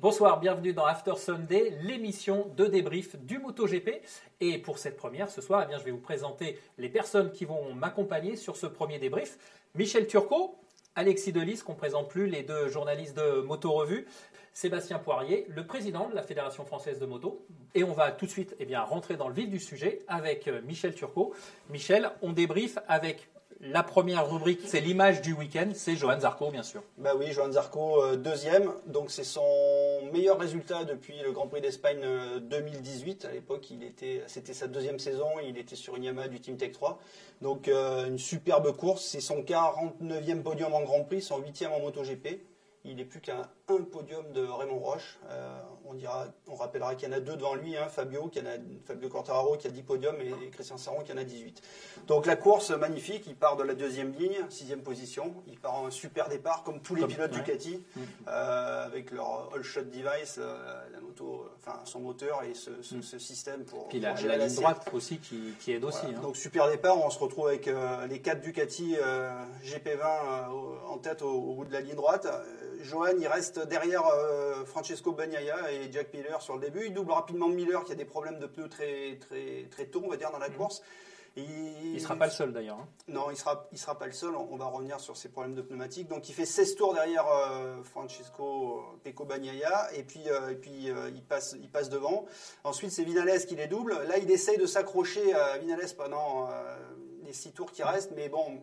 Bonsoir, bienvenue dans After Sunday, l'émission de débrief du MotoGP. Et pour cette première, ce soir, eh je vais vous présenter les personnes qui vont m'accompagner sur ce premier débrief. Michel Turcot, Alexis Delis, qu'on ne présente plus, les deux journalistes de Moto Revue, Sébastien Poirier, le président de la Fédération française de moto. Et on va tout de suite eh bien, rentrer dans le vif du sujet avec euh, Michel Turcot. Michel, on débrief avec la première rubrique, c'est l'image du week-end, c'est Johan Zarco, bien sûr. Bah oui, Johan Zarco, euh, deuxième. Donc c'est son meilleur résultat depuis le Grand Prix d'Espagne euh, 2018. À l'époque, il était, c'était sa deuxième saison. Il était sur une Yamaha du Team Tech 3. Donc euh, une superbe course. C'est son 49e podium en Grand Prix, son 8e en MotoGP. Il n'est plus qu'à un podium de Raymond Roche. Euh, on, dira, on rappellera qu'il y en a deux devant lui, hein, Fabio, qui en a, Fabio Quartararo qui a 10 podiums et, et Christian Saron qui en a 18. Donc la course magnifique, il part de la deuxième ligne, sixième position. Il part en un super départ comme tous les Comme- pilotes ouais. Ducati, euh, avec leur all shot device, euh, la moto, enfin son moteur et ce, ce- ce système pour, Puis la, la ligne droite aussi qui, qui aide aussi. Hein. Donc super départ, on se retrouve avec euh, les quatre Ducati euh, GP20 euh, au- en tête au, au bout de la ligne droite. Johan, il reste derrière euh, Francesco Bagnaia et Jack Miller sur le début. Il double rapidement Miller qui a des problèmes de pneus très, très, très tôt, on va dire, dans la course. Et Il ne sera pas le seul d'ailleurs. hein. non, il sera, il sera pas le seul. On va revenir sur ses problèmes de pneumatique. Donc, il fait 16 tours derrière euh, Francesco Pecco Bagnaia et puis, euh, et puis euh, il, passe, il passe devant. Ensuite, c'est Vinales qui les double. Là, il essaye de s'accrocher à Vinales pendant les 6 tours qui restent. Mais bon,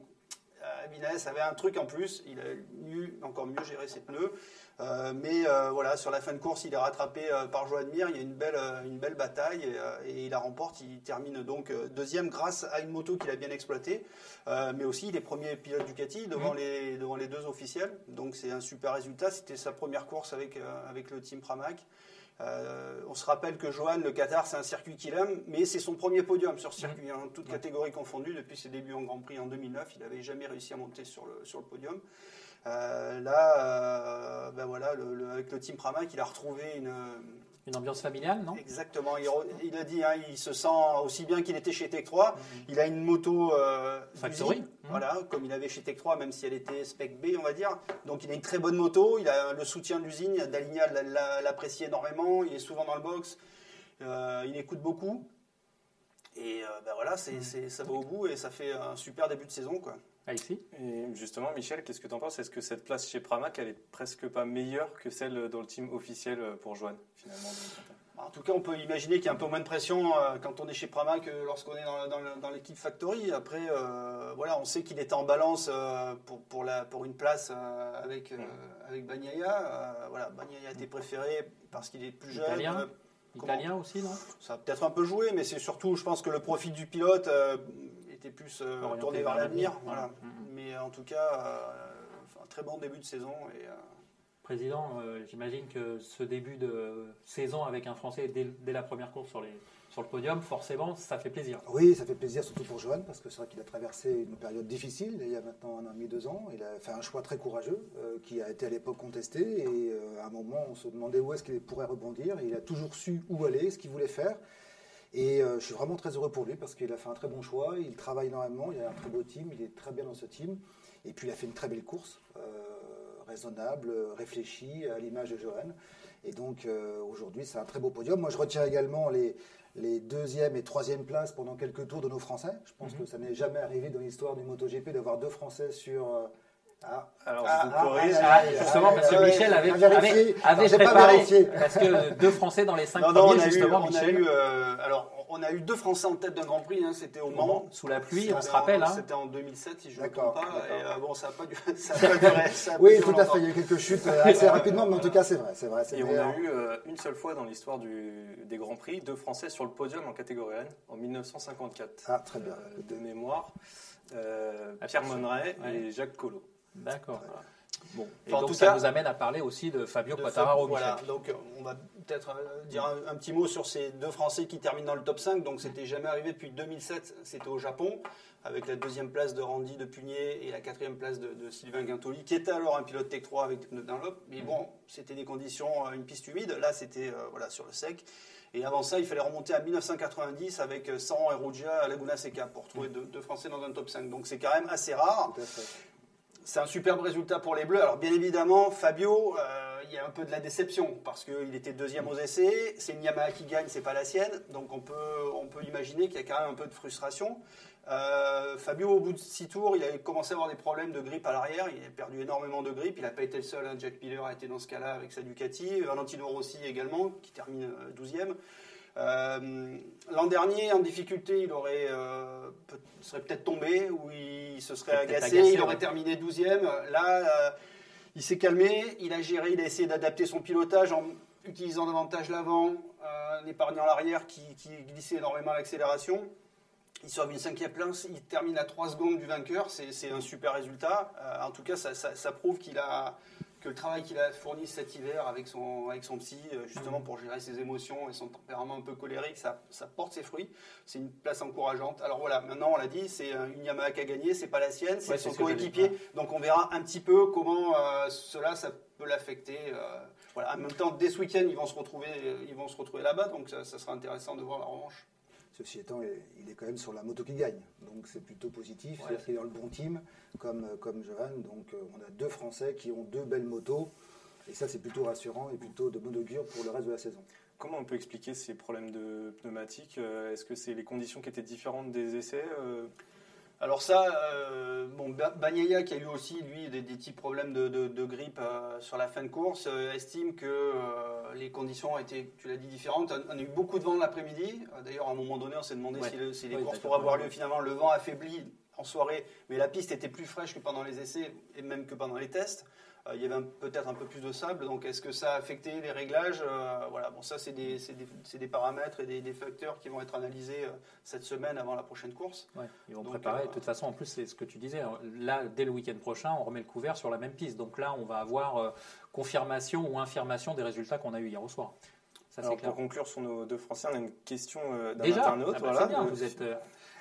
Vinales avait un truc en plus. Il a eu encore mieux géré ses pneus. Euh, mais euh, voilà, sur la fin de course, il est rattrapé euh, par Joan Mir. Il y a une belle, euh, une belle bataille et, euh, et il la remporte. Il termine donc euh, deuxième grâce à une moto qu'il a bien exploitée. Euh, mais aussi, il est premier pilote Ducati devant, les, devant les deux officiels. Donc c'est un super résultat. C'était sa première course avec, euh, avec le team Pramac. Euh, on se rappelle que Johan, le Qatar, c'est un circuit qu'il aime, mais c'est son premier podium sur circuit, hein, toutes catégories confondues. Depuis ses débuts en Grand Prix en 2009, il n'avait jamais réussi à monter sur le, sur le podium. Euh, là, euh, ben voilà, le- le- avec le team Pramac, il a retrouvé une, Une ambiance familiale, non? Exactement, il, a dit, hein, il se sent aussi bien qu'il était chez Tech 3. Il a une moto euh, Factory. Mhm. voilà, comme il avait chez Tech 3, même si elle était spec B, on va dire. Donc il a une très bonne moto, il a le soutien de l'usine, l'a- l'apprécie énormément, il est souvent dans le box, euh, il écoute beaucoup. Et euh, ben voilà, c'est, c'est- ça va au bout et ça fait un super début de saison. Quoi. Alexis Et justement, Michel, qu'est-ce que tu en penses? Est-ce que cette place chez Pramac, elle est presque pas meilleure que celle dans le team officiel pour Joanne, finalement En tout cas, on peut imaginer qu'il y a un peu moins de pression euh, quand on est chez Pramac que lorsqu'on est dans, dans- dans l'équipe Factory. Après, euh, voilà, on sait qu'il était en balance euh, pour, pour, la, pour une place euh, avec, euh, avec Bagnaia. Euh, voilà, Bagnaia était préféré parce qu'il est plus jeune. Italien Euh, comment Italien aussi, non? Ça a peut-être un peu joué, mais c'est surtout, je pense que le profil du pilote euh, était plus euh, tourné vers l'avenir. Voilà. Mhm. Mais en tout cas, euh, un très bon début de saison. Et, euh, Président, euh, j'imagine que ce début de saison avec un Français dès, dès la première course sur, les, sur le podium, forcément, ça fait plaisir. Oui, ça fait plaisir, surtout pour Johan, parce que c'est vrai qu'il a traversé une période difficile, il y a maintenant un an et demi, deux ans. Il a fait un choix très courageux, euh, qui a été à l'époque contesté, et euh, à un moment, on se demandait où est-ce qu'il pourrait rebondir. Il a toujours su où aller, ce qu'il voulait faire. Et euh, je suis vraiment très heureux pour lui, parce qu'il a fait un très bon choix, il travaille énormément, il a un très beau team, il est très bien dans ce team. Et puis il a fait une très belle course, euh, raisonnable, réfléchie, à l'image de Johan. Et donc euh, aujourd'hui, c'est un très beau podium. Moi, je retiens également les, les deuxième et troisième places pendant quelques tours de nos Français. Je pense que ça n'est jamais arrivé dans l'histoire du MotoGP d'avoir deux Français sur. Ah, Alors, Ah, je vous ah, corrige. ah, justement, ah, parce que ah, Michel avait, avait, avait pas préparé, vérifié. parce que deux Français dans les cinq Non, non, premiers, on a eu, justement, on a Michel, eu, euh, alors, on a eu deux Français en tête d'un Grand Prix. hein, C'était au Mans. sous la pluie, on se rappelle. en- Hein. C'était en 2007, si je ne me trompe pas. Et d'accord. euh, bon, ça n'a pas, duré- ça a pas duré. ça a pas Oui, tout à fait. Il y a eu quelques chutes euh, assez rapidement, mais en tout cas, c'est vrai. C'est vrai. Et on a eu euh, une seule fois dans l'histoire du- des Grands Prix deux Français sur le podium en catégorie N en 1954. Ah, très bien. De mémoire, Pierre Monneret et Jacques Collot. D'accord. Bon, et Enfin, en donc tout ça cas- nous amène à parler aussi de Fabio de Quartararo. Fab- Voilà, donc on va peut-être euh, dire un, un petit mot sur ces deux Français qui terminent dans le top 5. Donc c'était jamais arrivé depuis 2007, c'était au Japon, avec la deuxième place de Randy de Pugnier et la quatrième place de, de Sylvain Guintoli, qui était alors un pilote Tech 3 avec des pneus Dunlop. Mais bon, c'était des conditions, euh, une piste humide. Là, c'était euh, voilà, sur le sec. Et avant ça, il fallait remonter à 1990 avec euh, Saran et Ruggia à Laguna Seca pour trouver deux, deux Français dans un top 5. Donc c'est quand même assez rare. Tout à fait. C'est un superbe résultat pour les Bleus. Alors bien évidemment, Fabio, euh, il y a un peu de la déception parce qu'il était deuxième aux essais. C'est une Yamaha qui gagne, c'est pas la sienne. Donc on peut, imaginer qu'il y a quand même un peu de frustration. Euh, Fabio, au bout de six tours, il a commencé à avoir des problèmes de grippe à l'arrière. Il a perdu énormément de grippe. Il n'a pas été le seul. hein. Jack Miller a été dans ce cas-là avec sa Ducati. Valentino Rossi également, qui termine euh, 12e. Euh, L'an dernier, en difficulté, il aurait euh, peut- serait peut-être tombé ou il se serait agacé. agacé, il aurait ouais. terminé 12e. Là, euh, il s'est calmé. Il a géré. Il a essayé d'adapter son pilotage en utilisant davantage l'avant, en épargnant l'arrière qui, qui glissait énormément l'accélération. Il sauve une cinquième place, il termine à 3 secondes du vainqueur, c'est un super résultat. En tout cas, ça, ça- ça prouve qu'il a, que le travail qu'il a fourni cet hiver avec son, avec son psy, euh, justement pour gérer ses émotions et son tempérament un peu colérique, ça, ça porte ses fruits. C'est une place encourageante. Alors voilà, maintenant on l'a dit, c'est euh, une Yamaha qui a gagné, c'est pas la sienne, c'est Ouais, son coéquipier. Donc on verra un petit peu comment euh, cela, ça peut l'affecter. euh, voilà. En même temps, dès ce week-end, ils vont se retrouver, ils vont se retrouver là-bas, donc ça, ça sera intéressant de voir la revanche. Ceci étant, il est quand même sur la moto qui gagne. Donc c'est plutôt positif. Ouais. C'est-à-dire qu'il est dans le bon team, comme, comme Johan. Donc euh, on a deux Français qui ont deux belles motos. Et ça, c'est plutôt rassurant et plutôt de bon augure pour le reste de la saison. Comment on peut expliquer ces problèmes de pneumatiques? Euh, Est-ce que c'est les conditions qui étaient différentes des essais? Euh, Alors ça, euh, bon, Ba- Bagnaia qui a eu aussi lui des, des petits problèmes de, de- de grippe euh, sur la fin de course, euh, estime que euh, les conditions étaient, tu l'as dit, différentes. On, on a eu beaucoup de vent l'après-midi. D'ailleurs, à un moment donné, on s'est demandé Ouais. si, le- si les courses pourraient avoir lieu. Finalement, le vent affaibli en soirée, mais la piste était plus fraîche que pendant les essais et même que pendant les tests. Euh, il y avait peut-être un peu plus de sable, donc est-ce que ça a affecté les réglages Euh, Voilà, bon, ça c'est des, c'est des- c'est des paramètres et des, des facteurs qui vont être analysés euh, cette semaine avant la prochaine course. Ouais, ils vont Donc, préparer. euh, De toute façon, en plus, c'est ce que tu disais. hein. Là, dès le week-end prochain, on remet le couvert sur la même piste. Donc là, on va avoir euh, confirmation ou infirmation des résultats qu'on a eu hier au soir. Ça, c'est Alors clair. pour conclure sur nos deux Français, on a une question euh, d'un internaute. Ah bah, voilà, bien. Vous êtes euh,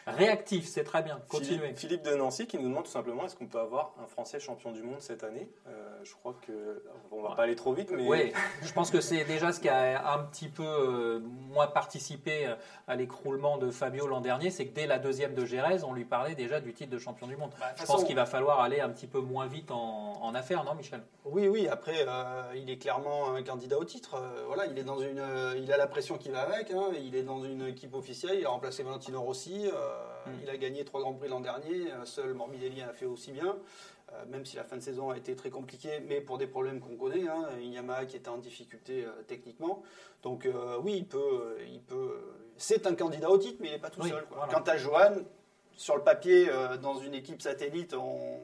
réactif, c'est très bien. Continuez. Philippe, Philippe de Nancy qui nous demande tout simplement est-ce qu'on peut avoir un Français champion du monde cette année? Euh, Je crois que on va pas aller trop vite, mais Oui, je pense que c'est déjà ce qui a un petit peu euh, moins participé euh, à l'écroulement de Fabio l'an dernier, c'est que dès la deuxième de Gérèse, on lui parlait déjà du titre de champion du monde. Bah, je pense qu'il va falloir aller un petit peu moins vite en, en affaires, non Michel? Oui, oui. Après, euh, il est clairement un candidat au titre. Euh, voilà, il est dans une, euh, il a la pression qui va avec. hein. Il est dans une équipe officielle. Il a remplacé Valentino Rossi. euh, Mm. Il a gagné trois grands prix l'an dernier. Euh, Seul Morbidelli a fait aussi bien. Euh, même si la fin de saison a été très compliquée, mais pour des problèmes qu'on connaît, hein, une Yamaha qui était en difficulté euh, techniquement. Donc euh, oui, il peut, il peut. C'est un candidat au titre, mais il n'est pas tout Oui, seul. quoi. voilà. Quant à Johan, sur le papier, euh, dans une équipe satellite, on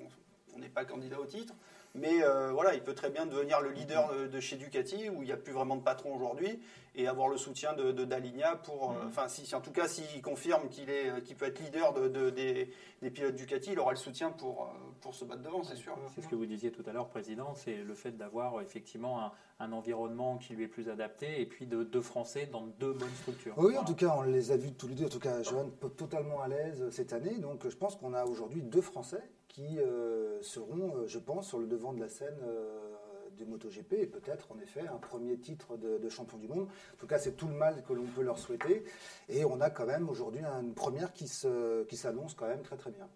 n'est pas candidat au titre. Mais euh, voilà, il peut très bien devenir le leader de, de chez Ducati, où il n'y a plus vraiment de patron aujourd'hui, et avoir le soutien de, de Daligna pour. euh, Enfin, si, si- en tout cas, s'il confirme qu'il est, euh, qu'il peut être leader de, de- des, des pilotes Ducati, il aura le soutien pour, pour se battre devant, c'est sûr. C'est ce que vous disiez tout à l'heure, Président, c'est le fait d'avoir effectivement un, un environnement qui lui est plus adapté et puis de deux Français dans deux bonnes structures. Oui, Voilà. en tout cas, on les a vus tous les deux. En tout cas, Johan totalement à l'aise cette année. Donc, je pense qu'on a aujourd'hui deux Français qui euh, seront, euh, je pense, sur le devant de la scène euh, du MotoGP et peut-être, en effet, un premier titre de, de champion du monde. En tout cas, c'est tout le mal que l'on peut leur souhaiter. Et on a quand même aujourd'hui une première qui se- qui s'annonce quand même très très bien.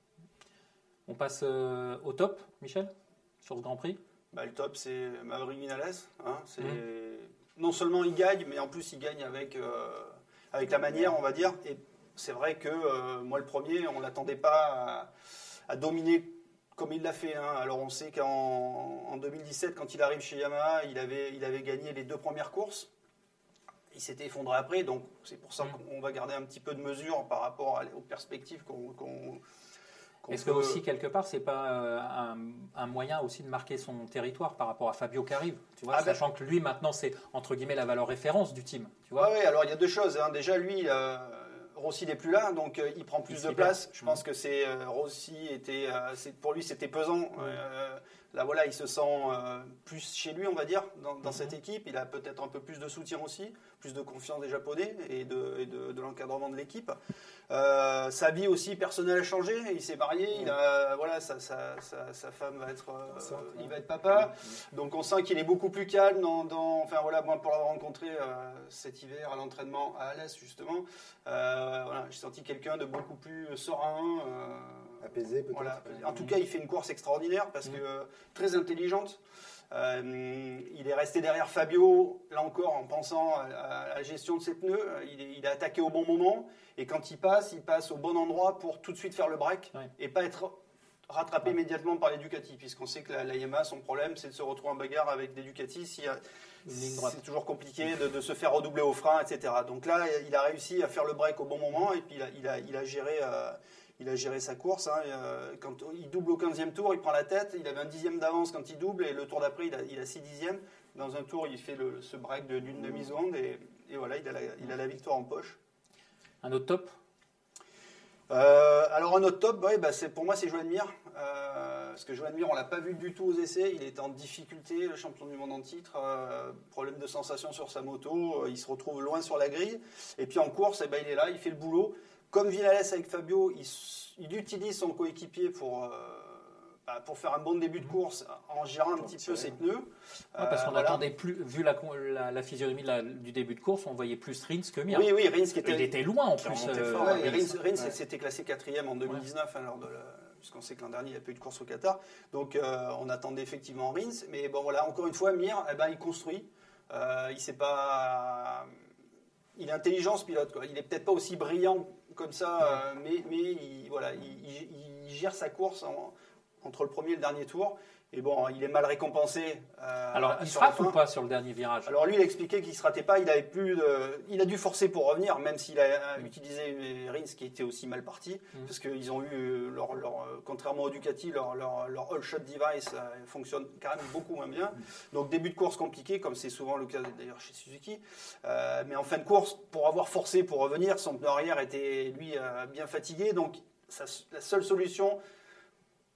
On passe euh, au top, Michel, sur ce Grand Prix? Bah, le top, c'est Maverick Vinales. hein, c'est Mhm. Non seulement il gagne, mais en plus il gagne avec, euh, avec la manière, on va dire. Et c'est vrai que euh, moi, le premier, on ne l'attendait pas à, à dominer comme il l'a fait. hein. Alors on sait qu'en en 2017, quand il arrive chez Yamaha, il avait, il avait gagné les deux premières courses. Il s'était effondré après, donc c'est pour ça Mhm. qu'on va garder un petit peu de mesure par rapport à- aux perspectives qu'on Est-ce que aussi quelque part c'est pas euh, un, un moyen aussi de marquer son territoire par rapport à Fabio qui arrive, tu vois, Ah ben- sachant que lui maintenant c'est entre guillemets la valeur référence du team, tu vois? Ouais, alors il y a deux choses. hein. Déjà, lui, euh, Rossi n'est plus là, donc euh, il prend plus de place. Je pense que c'est euh, Rossi était, euh, pour lui, c'était pesant. Euh, Là, voilà, il se sent euh, plus chez lui, on va dire, dans, cette équipe. Il a peut-être un peu plus de soutien aussi, plus de confiance des Japonais et de, l'encadrement de l'équipe. Euh, sa vie aussi personnelle a changé. Il s'est marié. Il a, voilà, sa, sa, sa, femme va être, euh, il va être papa. Donc on sent qu'il est beaucoup plus calme. Dans, enfin voilà, moi pour l'avoir rencontré cet hiver à l'entraînement à Alès justement, voilà, j'ai senti quelqu'un de beaucoup plus serein. Apaisé peut-être. En tout cas, il fait une course extraordinaire parce que euh, très intelligente. Euh, il est resté derrière Fabio, là encore, en pensant à, la gestion de ses pneus. Il, est, a attaqué au bon moment. Et quand il passe, il passe au bon endroit pour tout de suite faire le break et pas être rattrapé immédiatement par les Ducati, puisqu'on sait que la, Yamaha, son problème, c'est de se retrouver en bagarre avec des Ducati. c'est toujours compliqué de, se faire redoubler au frein, etc. Donc là, il a réussi à faire le break au bon moment et puis il a, il a, géré. Euh, il a géré sa course. Hein, euh, quand il double au 15e tour, il prend la tête. Il avait un dixième d'avance quand il double et le tour d'après, il a, il a 6 dixièmes. Dans un tour, il fait le, ce break d'une demi-seconde et, et, voilà, il a, la, il a, la, victoire en poche. Un autre top? Euh, alors un autre top, bah, pour moi c'est Joan Mir, euh, parce que Joan Mir on l'a pas vu du tout aux essais, il était en difficulté, le champion du monde en titre, problème de sensation sur sa moto, il se retrouve loin sur la grille, et puis en course eh ben, il est là, il fait le boulot, comme Vinales avec Fabio, il, utilise son coéquipier pour, euh, bah, pour faire un bon début de course en gérant un petit peu ses pneus. parce qu'on n'attendait plus, vu la, la, physionomie du début de course, on voyait plus Rins que Mir. Oui, oui, Rins qui était. Il était loin en plus. Euh, Rins, s'était classé quatrième en 2019, hein, puisqu'on sait que l'an dernier, il n'y a pas eu de course au Qatar. Donc euh, on attendait effectivement Rins. Mais bon, voilà, encore une fois, Mir, eh ben, il construit. il sait pas il est intelligent ce pilote. Quoi. Il n'est peut-être pas aussi brillant comme ça, euh, mais, il, voilà, il, gère sa course entre le premier et le dernier tour. Et bon, il est mal récompensé. Euh, Alors, il se rate ou pas sur le dernier virage? Alors, lui, il a expliqué qu'il ne se ratait pas. Il, avait plus de... il a dû forcer pour revenir, même s'il a utilisé une Rins qui était aussi mal parti. Mm. Parce qu'ils ont eu, leur, contrairement au Ducati, leur, leur, leur all shot device euh, fonctionne quand même beaucoup moins bien. Donc, début de course compliqué, comme c'est souvent le cas d'ailleurs chez Suzuki. Euh, mais en fin de course, pour avoir forcé pour revenir, son pneu arrière était, lui, bien fatigué. Donc, la seule solution,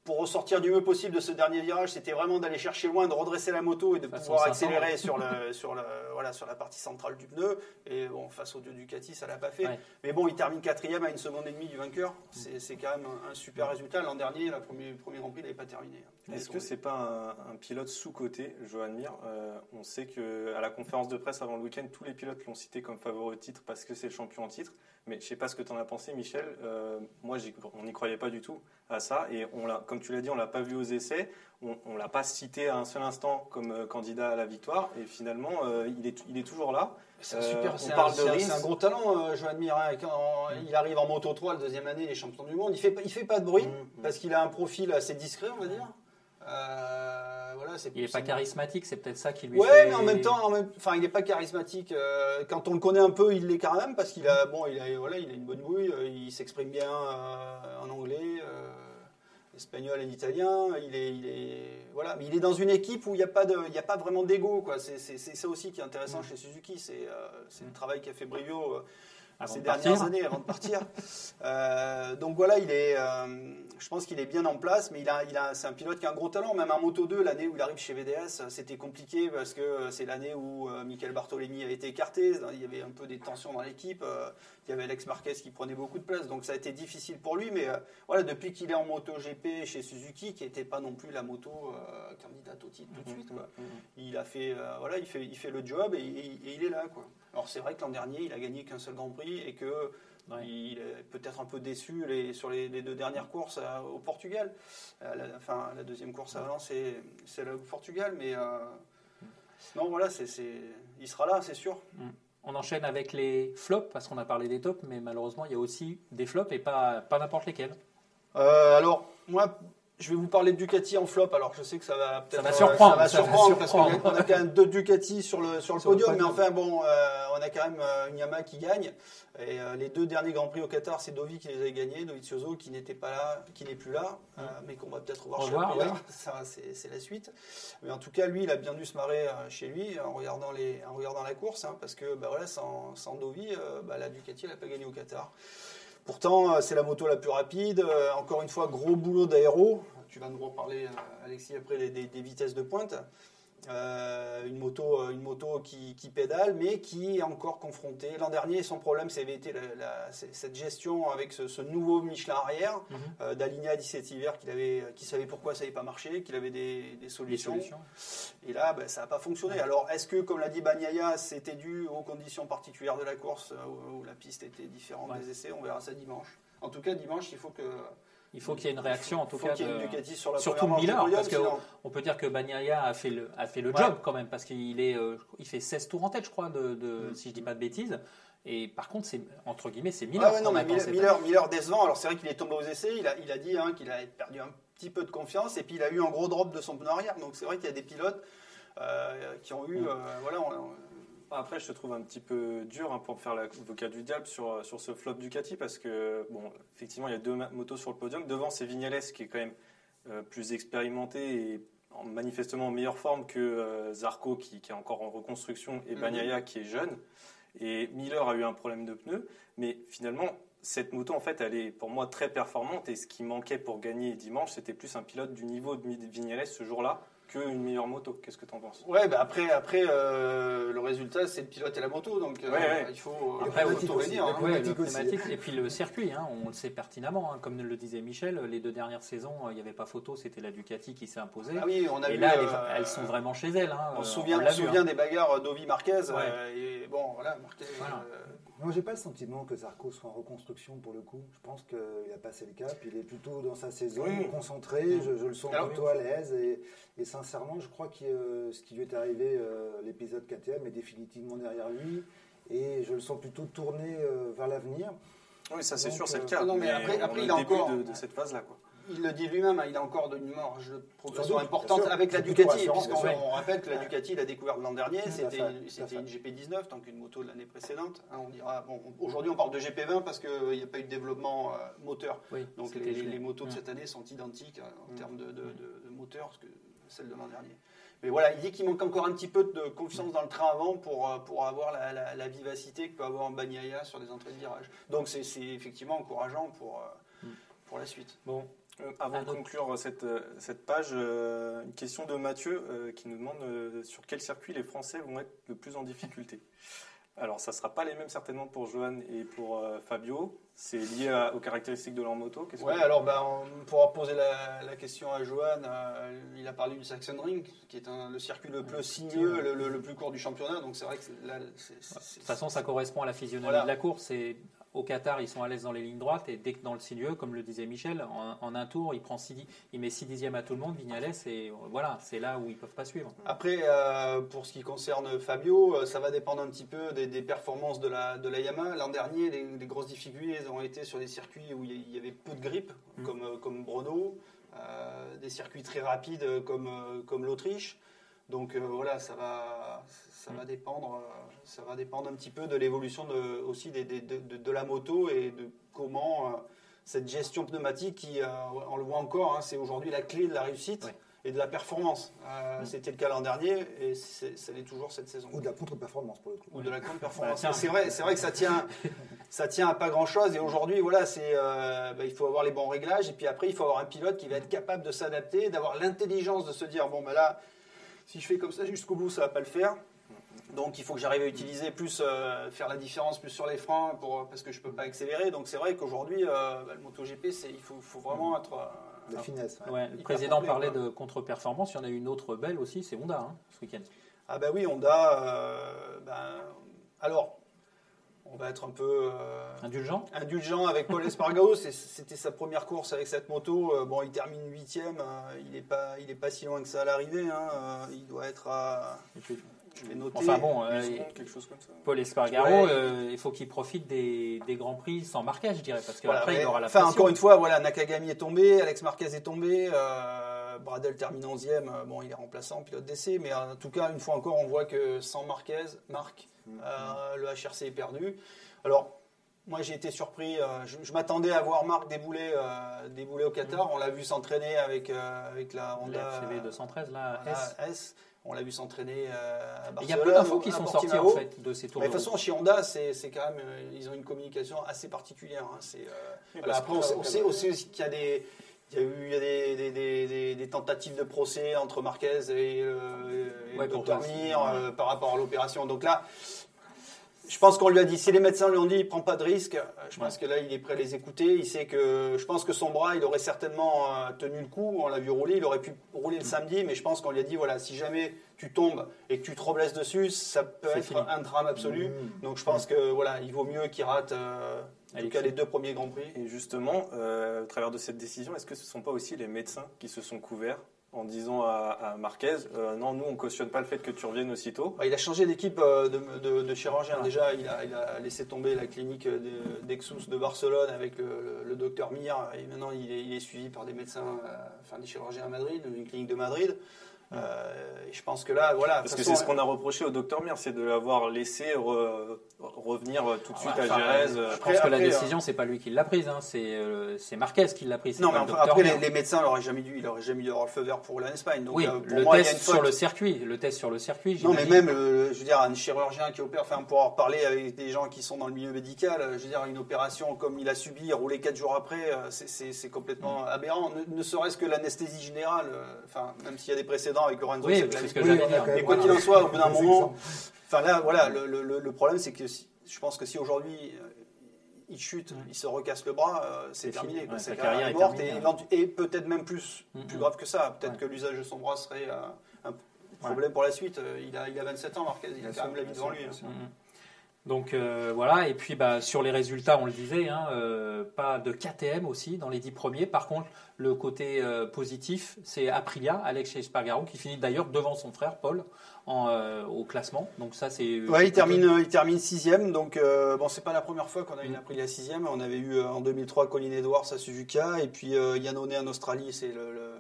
pour ressortir du mieux possible de ce dernier virage, c'était vraiment d'aller chercher loin, de redresser la moto et de pouvoir accélérer sur, le, sur, le, voilà, sur la partie centrale du pneu. Et bon, face au Ducati, ça l'a pas fait. Mais bon, il termine quatrième à une seconde et demie du vainqueur. C'est quand même un, super résultat. L'an dernier, le premier, premier Grand Prix, il n'avait pas terminé. Est-ce que c'est pas un, pilote sous-côté, Johan Mir euh, On sait qu'à la conférence de presse avant le week-end, tous les pilotes l'ont cité comme favori de titre parce que c'est le champion en titre. Mais je sais pas ce que tu en as pensé, Michel. Euh, moi, on n'y croyait pas du tout à ça. Et on comme tu l'as dit, on l'a pas vu aux essais. On, ne l'a pas cité à un seul instant comme euh, candidat à la victoire. Et finalement, il, est, il est toujours là. C'est un super, c'est un, un, gros talent, Joan Mir. Hein. Quand il arrive en Moto 3 la deuxième année, il est champion du monde. Il fait, il fait pas de bruit mm, mm. parce qu'il a un profil assez discret, on va dire. Euh, il n'est pas charismatique, c'est peut-être ça qui lui ouais, fait. mais en même temps, enfin, il n'est pas charismatique. Euh, quand on le connaît un peu, il l'est quand même parce qu'il a, bon, il a, voilà, il a une bonne bouille, euh, il s'exprime bien en anglais, espagnol et italien. Il est, il est, voilà, mais il est dans une équipe où il n'y a pas de, il y a pas vraiment d'ego, quoi. C'est, ça aussi qui est intéressant mm. chez Suzuki, c'est, c'est le travail qu'a fait Ces dernières années avant de partir. Euh, donc voilà, il est, euh, je pense qu'il est bien en place, mais il a, il a, c'est un pilote qui a un gros talent. Même en Moto 2, l'année où il arrive chez VDS, c'était compliqué parce que c'est l'année où euh, Michael Bartolini a été écarté. Il y avait un peu des tensions dans l'équipe. Il y avait Alex Marquez qui prenait beaucoup de place, donc ça a été difficile pour lui. Mais voilà, depuis qu'il est en Moto GP chez Suzuki, qui n'était pas non plus la moto candidate au titre tout de suite, quoi. Mm-hmm. il a fait, voilà, il fait, il fait le job et, et il est là, quoi. Alors c'est vrai que l'an dernier, il a gagné qu'un seul Grand Prix et que il est peut-être un peu déçu les, sur les, deux dernières courses euh, au Portugal. Euh, la, enfin, la deuxième course à Valence, c'est le Portugal, mais euh, non, voilà, c'est, il sera là, c'est sûr. Mm. On enchaîne avec les flops parce qu'on a parlé des tops, mais malheureusement, il y a aussi des flops et pas, n'importe lesquels. alors, moi, je vais vous parler de Ducati en flop. Alors je sais que ça va peut-être ça va surprendre, ça va surprendre, parce qu'on a, quand même deux Ducati sur le sur le podium, mais enfin bon, euh, on a quand même euh, une Yamaha qui gagne. Et euh, les deux derniers grands prix au Qatar, c'est Dovi qui les a gagnés, Dovizioso qui n'était pas là, qui n'est plus là, mais qu'on va peut-être revoir chez lui. Ça, c'est la suite. Mais en tout cas, lui, il a bien dû se marrer chez lui en regardant les en regardant la course, hein, parce que bah voilà, sans, sans Dovi, bah, la Ducati, elle n'a pas gagné au Qatar. Pourtant, c'est la moto la plus rapide. Encore une fois, gros boulot d'aéro tu vas nous reparler, euh, Alexis, après des vitesses de pointe. Euh, une moto, euh, une moto qui, qui pédale, mais qui est encore confrontée. L'an dernier, son problème, avait été la- la- c'est- cette gestion avec ce, ce nouveau Michelin arrière euh, d'Aligna 17 hiver qu'il avait, qui savait pourquoi ça n'avait pas marché, qu'il avait des, solutions. solutions. Et là, ben, ça n'a pas fonctionné. Alors, est-ce que, comme l'a dit Bagnaia, c'était dû aux conditions particulières de la course, euh, où, où la piste était différente Ouais. des essais? On verra ça dimanche. En tout cas, dimanche, il faut que. Il faut qu'il y ait une réaction, en tout faut cas. qu'il y ait de- une Ducati sur la Surtout Miller, podium, parce que sinon- on peut dire que Bagnaia a fait le, a fait le Ouais. job quand même, parce qu'il est, euh, il fait 16 tours en tête, je crois, de, de- Mm. si je dis pas de bêtises. Et par contre, c'est entre guillemets, c'est Miller. Ah ouais, non, qu'on mais attend Miller, Miller, décevant. Alors, c'est vrai qu'il est tombé aux essais. Il a, il a dit hein, qu'il a perdu un petit peu de confiance. Et puis, il a eu un gros drop de son pneu arrière. Donc, c'est vrai qu'il y a des pilotes euh, qui ont eu. Mm. euh, voilà, on- on- Après, je te trouve un petit peu dur hein, pour faire l'avocat du diable sur, sur ce flop Ducati parce que, bon, effectivement, il y a deux motos sur le podium. Devant, c'est Vignales qui est quand même euh, plus expérimenté et en- manifestement en meilleure forme que euh, Zarco qui, qui est encore en reconstruction et Mhm. Bagnaia qui est jeune. Et Miller a eu un problème de pneus, mais finalement, cette moto, en fait, elle est pour moi très performante et ce qui manquait pour gagner dimanche, c'était plus un pilote du niveau de Vignales ce jour-là qu'une meilleure moto. Qu'est-ce que tu en penses? Ouais, bah après, après euh, le résultat, c'est le pilote et la moto. Donc, euh, Ouais, il faut, le après, hein. Ouais. Et puis le circuit, hein, on le sait pertinemment, hein, comme le disait Michel, les deux dernières saisons, euh, il n'y avait pas photo, c'était la Ducati qui s'est imposée. Ah oui, on a et vu, là, elles, euh, elles sont vraiment chez elles. hein, On euh, se souvient, on l'a se vu, souvient hein. des bagarres d'Ovi Marquez. Ouais. euh, et bon, voilà, Marquez. Voilà. Moi, j'ai pas le sentiment que Zarco soit en reconstruction pour le coup. Je pense qu'il a passé le cap. Il est plutôt dans sa saison, Oui. concentré. Je, je le sens Alors, plutôt à l'aise. Et, et sincèrement, je crois que euh, ce qui lui est arrivé, euh, l'épisode KTM, est définitivement derrière lui. Et je le sens plutôt tourné euh, vers l'avenir. Oui, ça c'est sûr, c'est le euh, cas. non, mais après- après, est il a encore- de, de cette phase-là. Quoi. Il le dit lui-même, hein, il a encore une marge de progression doute, importante avec la Ducati, puisqu'on on rappelle que la Ducati l'a découvert l'an dernier, c'était une GP19, donc une moto de l'année précédente. hein, on dira, bon, aujourd'hui on parle de GP20 parce qu'il n'y a pas eu de développement euh, moteur. Oui, Donc les, motos de cette année sont identiques euh, en Mm. termes de, de- de- de moteur que celles de l'an dernier. Mais voilà, il dit qu'il manque encore un petit peu de confiance dans le train avant pour, euh, pour avoir la, la- la vivacité que peut avoir un Bagnaia sur des entrées de virage. Donc c'est effectivement encourageant pour, euh, pour la suite. Bon, avant Un de conclure cette, euh, cette page, euh, une question de Mathieu euh, qui nous demande euh, sur quel circuit les Français vont être le plus en difficulté. Alors, ça ne sera pas les mêmes certainement pour Johan et pour euh, Fabio. C'est lié à- aux caractéristiques de leur moto. Que- alors ben, on pourra poser la, la question à Johan. Euh, il a parlé du Saxon Ring, qui est un- le circuit le plus sinueux, le, le- le plus court du championnat. Donc c'est vrai que c'est- là, c'est- c'est- de toute façon, ça correspond à la physionomie Voilà. de la course. Et au Qatar, ils sont à l'aise dans les lignes droites. Et dès que dans le sinueux, comme le disait Michel, en, en un tour, il, prend six il met 6 dixièmes à tout le monde, Vignales. Et euh, voilà, c'est là où ils ne peuvent pas suivre. Après, euh, pour ce qui concerne Fabio, euh, ça va dépendre un petit peu des, des performances de la, de la Yamaha. L'an dernier, les, les grosses difficultés ont été sur des circuits où il y- avait peu de grippe, Mm. comme, comme Brno, euh, des circuits très rapides comme, comme l'Autriche. Donc euh, voilà, ça va, ça va dépendre, euh, ça va dépendre un petit peu de l'évolution de, aussi des- des- de, de- de la moto et de comment euh, cette gestion pneumatique, qui, euh, on le voit encore, hein, c'est aujourd'hui la clé de la réussite et de la performance. Euh, Mm. C'était le cas l'an dernier et c'est- ça l'est toujours cette saison. Ou de la contre-performance pour le coup. Ou de la contre-performance. Bah, c'est vrai, c'est vrai que ça tient, ça tient à pas grand-chose. Et aujourd'hui, voilà, c'est, euh, bah, il faut avoir les bons réglages. Et puis après, il faut avoir un pilote qui va être capable de s'adapter, d'avoir l'intelligence de se dire bon, ben là, si je fais comme ça jusqu'au bout, ça va pas le faire. Donc il faut que j'arrive à utiliser plus, euh, faire la différence plus sur les freins pour, parce que je peux pas accélérer. Donc c'est vrai qu'aujourd'hui, euh, bah, le MotoGP, il faut, faut vraiment être. euh, La finesse. ouais. Ouais, le président complet, parlait quoi. de contre-performance. Il y en a une autre belle aussi, c'est Honda, hein, ce week-end. Ah bah oui, Honda. euh, ben, alors, on va être un peu. euh, Indulgent indulgent avec Paul Espargao. C'est- C'était sa première course avec cette moto. Euh, Bon, il termine huitième. euh, Il n'est pas, il est pas si loin que ça à l'arrivée. hein. Il doit être à. Et puis- Je vais noter. Enfin bon, euh, 10 secondes, quelque chose comme ça. Paul Espargaro, Ouais. euh, il faut qu'il profite des, des grands prix sans marquage, je dirais, parce Voilà, qu'après mais- il aura la enfin, pression. encore une fois, voilà, Nakagami est tombé, Alex Marquez est tombé, euh, Bradel termine 11e. euh, bon, il est remplaçant, pilote d'essai, mais en tout cas, une fois encore, on voit que sans Marquez, Marc, euh, le HRC est perdu. Alors, moi, j'ai été surpris. je je m'attendais à voir Marc débouler, euh, débouler au Qatar. On l'a vu s'entraîner avec, euh, avec la La Honda FCV 213, là, voilà, S. S. On l'a vu s'entraîner euh, à Il y a Barcelone. peu d'infos qui sont sorties en fait de ces tours Mais de toute façon, chez Honda, c'est c'est quand même, euh, ils ont une communication assez particulière. hein. C'est, euh, voilà, après, on sait, on sait aussi qu'il y a des, Il y a eu il y a des, des- des- des- des tentatives de procès entre Marquez et, euh, et Ouais, le pour docteur ça, Mir ouais. euh, par rapport à l'opération. Donc là, je pense qu'on lui a dit, si les médecins lui ont dit, il prend pas de risque, euh, je pense que là, il est prêt à les écouter. Il sait que, je pense que son bras, il aurait certainement euh, tenu le coup. On l'a vu rouler, il aurait pu rouler Mm. le samedi, mais je pense qu'on lui a dit, voilà, si jamais tu tombes et que tu te reblesses dessus, ça peut être fini. un drame absolu. Mmh. Donc je pense que voilà, il vaut mieux qu'il rate euh, en Allez, tout cas les deux premiers grands prix. Et justement, euh, au travers de cette décision, est-ce que ce ne sont pas aussi les médecins qui se sont couverts en disant à, à Marquez euh, non, nous on cautionne pas le fait que tu reviennes aussitôt Bah, il a changé d'équipe euh, de, de, de chirurgien. Déjà, il a, il a laissé tomber la clinique de- d'Exus de Barcelone avec le, le- le docteur Mir. Et maintenant, il est, il est suivi par des médecins, euh, enfin des chirurgiens à Madrid, une clinique de Madrid. Et je pense que là, voilà. Parce que c'est ce qu'on a reproché au docteur Mir, c'est de l'avoir laissé revenir tout de suite Enfin, à. Je euh, pense Après- que la après, décision, c'est pas lui qui l'a prise, hein, c'est euh, c'est Marquez qui l'a prise. Non, mais enfin, après, les, les médecins n'auraient jamais dû, il aurait jamais dû avoir le feu vert pour rouler en Espagne. Donc, Oui, euh, pour le moi, test sur le circuit, le test sur le circuit. Non, mais même, euh, je veux dire, un chirurgien qui opère, enfin, pour avoir parlé avec des gens qui sont dans le milieu médical, euh, je veux dire, une opération comme il a subi, rouler quatre jours après, euh, c'est- complètement aberrant. Ne, ne serait-ce que l'anesthésie générale, euh, enfin, même s'il y a des précédents avec Lorenzo Oui, c'est ce que j'allais dire. Et quoi qu'il en soit, au bout d'un moment. Enfin là, voilà, le, le- le- le problème, c'est que si- je pense que si aujourd'hui euh, il chute, Mm. il se recasse le bras, euh, c'est terminé. Ouais, Sa carrière, carrière est morte terminée, et, ouais. éventu- et peut-être même plus, Mm, plus mm. grave que ça. Peut-être Ouais. que l'usage de son bras serait euh, un problème pour la suite. Il a, il a 27 ans, Marquez, il a quand même la vie devant lui. hein. Mhm. Donc euh, voilà, et puis bah, sur les résultats, on le disait, hein, pas de KTM aussi dans les dix premiers. Par contre, le côté positif, c'est Aprilia, Alex Espargaro, qui finit d'ailleurs devant son frère Paul en, euh, au classement. Donc ça, c'est. Ouais, il termine, euh, il termine sixième. Donc euh, bon, c'est pas la première fois qu'on a une Aprilia sixième. On avait eu euh, en 2003 Colin Edwards à Suzuka et puis euh, Yannone en Australie, c'est le,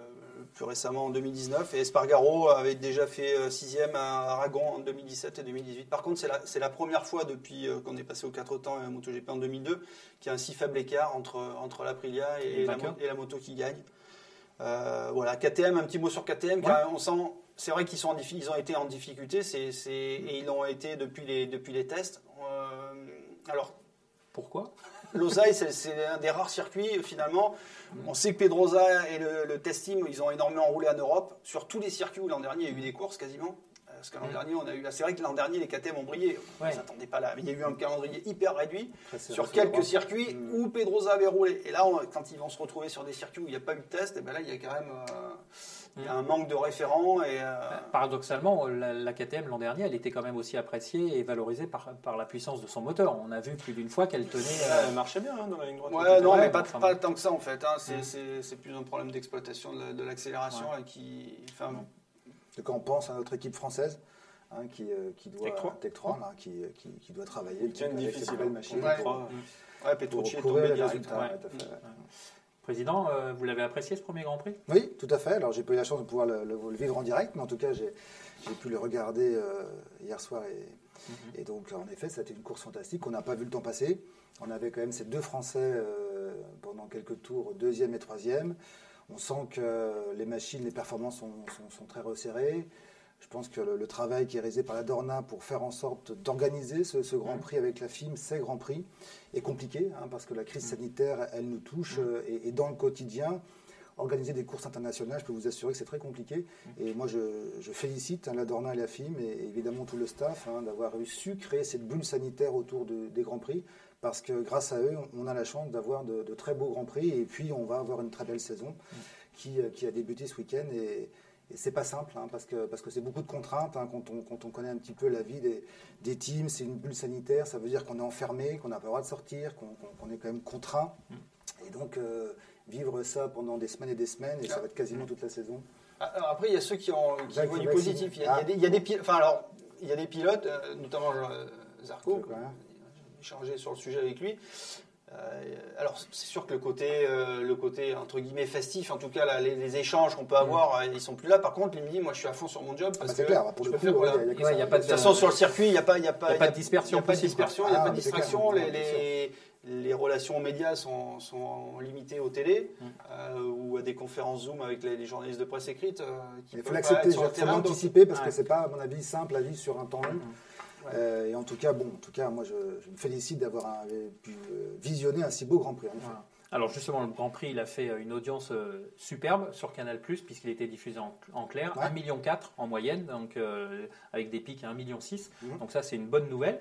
plus récemment en 2019. Et Espargaro avait déjà fait euh, sixième à Aragon en 2017 et 2018. Par contre, c'est la, c'est la première fois depuis euh, qu'on est passé aux quatre temps et à MotoGP en 2002 qu'il y a un si faible écart entre entre l'Aprilia Et la, et moto qui gagne. Euh, voilà, KTM, un petit mot sur KTM. car on sent, c'est vrai qu'ils sont en ils ont été en difficulté, c'est, c'est- et ils l'ont été depuis les, depuis les tests. Euh, alors, Pourquoi? Losail, c'est, c'est un des rares circuits finalement. On sait que Pedrosa et le, le test team, ils ont énormément roulé en Europe. Sur tous les circuits où l'an dernier il y a eu des courses quasiment. Parce que l'an dernier, on a eu. C'est vrai que l'an dernier, les KTM ont brillé. On ne s'attendait pas là. Mais il y a eu un calendrier hyper réduit sur quelques circuits Mm. où Pedrosa avait roulé. Et là, on- quand ils vont se retrouver sur des circuits où il n'y a pas eu de test, et ben là, il y a quand même euh, il y a un manque de référents. Et, euh, Paradoxalement, la, la KTM l'an dernier, elle était quand même aussi appréciée et valorisée par, par la puissance de son moteur. On a vu plus d'une fois qu'elle tenait. Euh, elle marchait bien hein, dans la ligne droite. Ouais, non, mais pas, enfin, pas tant que ça en fait. hein. C'est Mm. c'est- c'est plus un problème d'exploitation de, la- de l'accélération et qui. Enfin, Donc, quand on pense à notre équipe française, hein, qui, euh, qui doit Tech 3. Tech 3, là, qui, qui, qui doit travailler Week-end avec cette difficile. belle machine Ouais. pour, ouais, Petrucci est pour les direct. résultats. ouais. fait. Président, euh, vous l'avez apprécié ce premier Grand Prix? Oui, tout à fait. Alors, j'ai pas eu la chance de pouvoir le, le- le vivre en direct, mais en tout cas, j'ai pu le regarder euh, hier soir. Et, Mhm. et donc, en effet, ça a été une course fantastique. On n'a pas vu le temps passer. On avait quand même ces deux Français euh, pendant quelques tours, deuxième et troisième. On sent que les machines, les performances sont, sont- sont très resserrées. Je pense que le, le travail qui est réalisé par la Dorna pour faire en sorte d'organiser ce, ce Grand Prix avec la FIM, ces Grands Prix, est compliqué, hein, parce que la crise sanitaire, elle nous touche, euh, et, et dans le quotidien, organiser des courses internationales, je peux vous assurer que c'est très compliqué. Et moi, je, je félicite hein, la Dorna et la FIM, et évidemment tout le staff, hein, d'avoir su créer cette bulle sanitaire autour de- des Grands Prix, parce que grâce à eux, on a la chance d'avoir de, de très beaux Grands Prix, et puis on va avoir une très belle saison qui, euh, qui a débuté ce week-end. Et, et c'est pas simple, hein, parce que parce que c'est beaucoup de contraintes. hein, quand, on, quand on connaît un petit peu la vie des, des teams, c'est une bulle sanitaire, ça veut dire qu'on est enfermé, qu'on n'a pas le droit de sortir, qu'on est quand même contraint. Et donc, euh, vivre ça pendant des semaines et des semaines, et ça va être quasiment toute la saison. Alors après, il y a ceux qui, ont, qui voient du positif. Il y a, il y a Ah. des, il y a des pilotes, enfin alors, il y a des pilotes, euh, notamment euh, Zarco, quoi, hein échangé sur le sujet avec lui. Euh, alors c'est sûr que le côté, euh, le côté entre guillemets festif, en tout cas là, les, les échanges qu'on peut avoir, euh, ils sont plus là. Par contre, lui me dit, moi je suis à fond sur mon job Ah parce bah, c'est que clair, pour je le peux coup, faire, ouais, voilà. il y a y pas De toute façon, sur le circuit, il n'y a pas, il y a pas, Il y a pas de dispersion il y a pas de dispersion, il y a Ah, pas de distraction. Les, les, les relations aux médias sont, sont limitées aux télé Mm. euh, ou à des conférences Zoom avec les, les journalistes de presse écrite. euh, qui Il faut l'accepter, il le faut l'anticiper, parce Ouais. que c'est pas, à mon avis, simple à vivre sur un temps long. Ouais. Euh, et en tout cas, bon, en tout cas, moi, je, je me félicite d'avoir pu euh, visionner un si beau Grand Prix. en. Alors justement, le Grand Prix, il a fait une audience euh, superbe sur Canal+, puisqu'il était diffusé en, en clair, Ouais. 1,4 million en moyenne, donc euh, avec des pics à 1,6 million. Mhm. Donc ça, c'est une bonne nouvelle.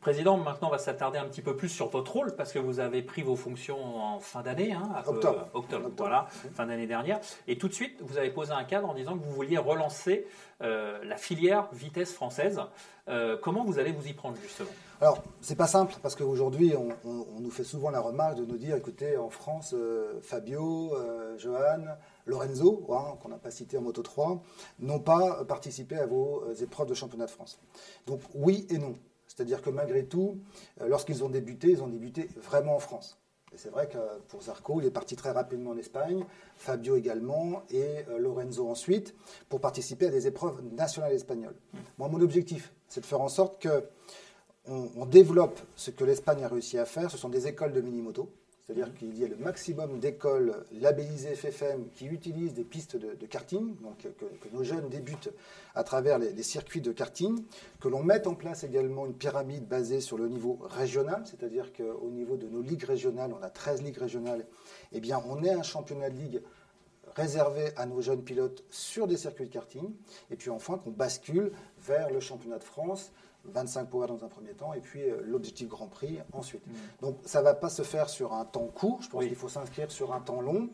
Président, maintenant, on va s'attarder un petit peu plus sur votre rôle, parce que vous avez pris vos fonctions en fin d'année, hein, peu- Octobre. octobre, voilà, fin d'année dernière. Et tout de suite, vous avez posé un cadre en disant que vous vouliez relancer euh, la filière vitesse française. Euh, comment vous allez vous y prendre, justement? Alors, c'est pas simple parce qu'aujourd'hui, on, on- on nous fait souvent la remarque de nous dire écoutez, en France, euh, Fabio, euh, Johan, Lorenzo, hein, qu'on n'a pas cité en Moto 3, n'ont pas participé à vos euh, épreuves de championnat de France. Donc, oui et non. C'est-à-dire que malgré tout, euh, lorsqu'ils ont débuté, ils ont débuté vraiment en France. Et c'est vrai que pour Zarco, il est parti très rapidement en Espagne, Fabio également, et euh, Lorenzo ensuite, pour participer à des épreuves nationales espagnoles. Moi, mon objectif, c'est de faire en sorte que on, on développe ce que l'Espagne a réussi à faire. Ce sont des écoles de mini-moto. C'est-à-dire qu'il y ait le maximum d'écoles labellisées FFM qui utilisent des pistes de, de karting, donc que, que nos jeunes débutent à travers les, les circuits de karting, que l'on mette en place également une pyramide basée sur le niveau régional, c'est-à-dire qu'au niveau de nos ligues régionales, on a 13 ligues régionales, eh bien on ait un championnat de ligue réservé à nos jeunes pilotes sur des circuits de karting, et puis enfin qu'on bascule vers le championnat de France, 25 power dans un premier temps, et puis euh, l'objectif Grand Prix ensuite. Donc ça ne va pas se faire sur un temps court, je pense Oui. qu'il faut s'inscrire sur un temps long.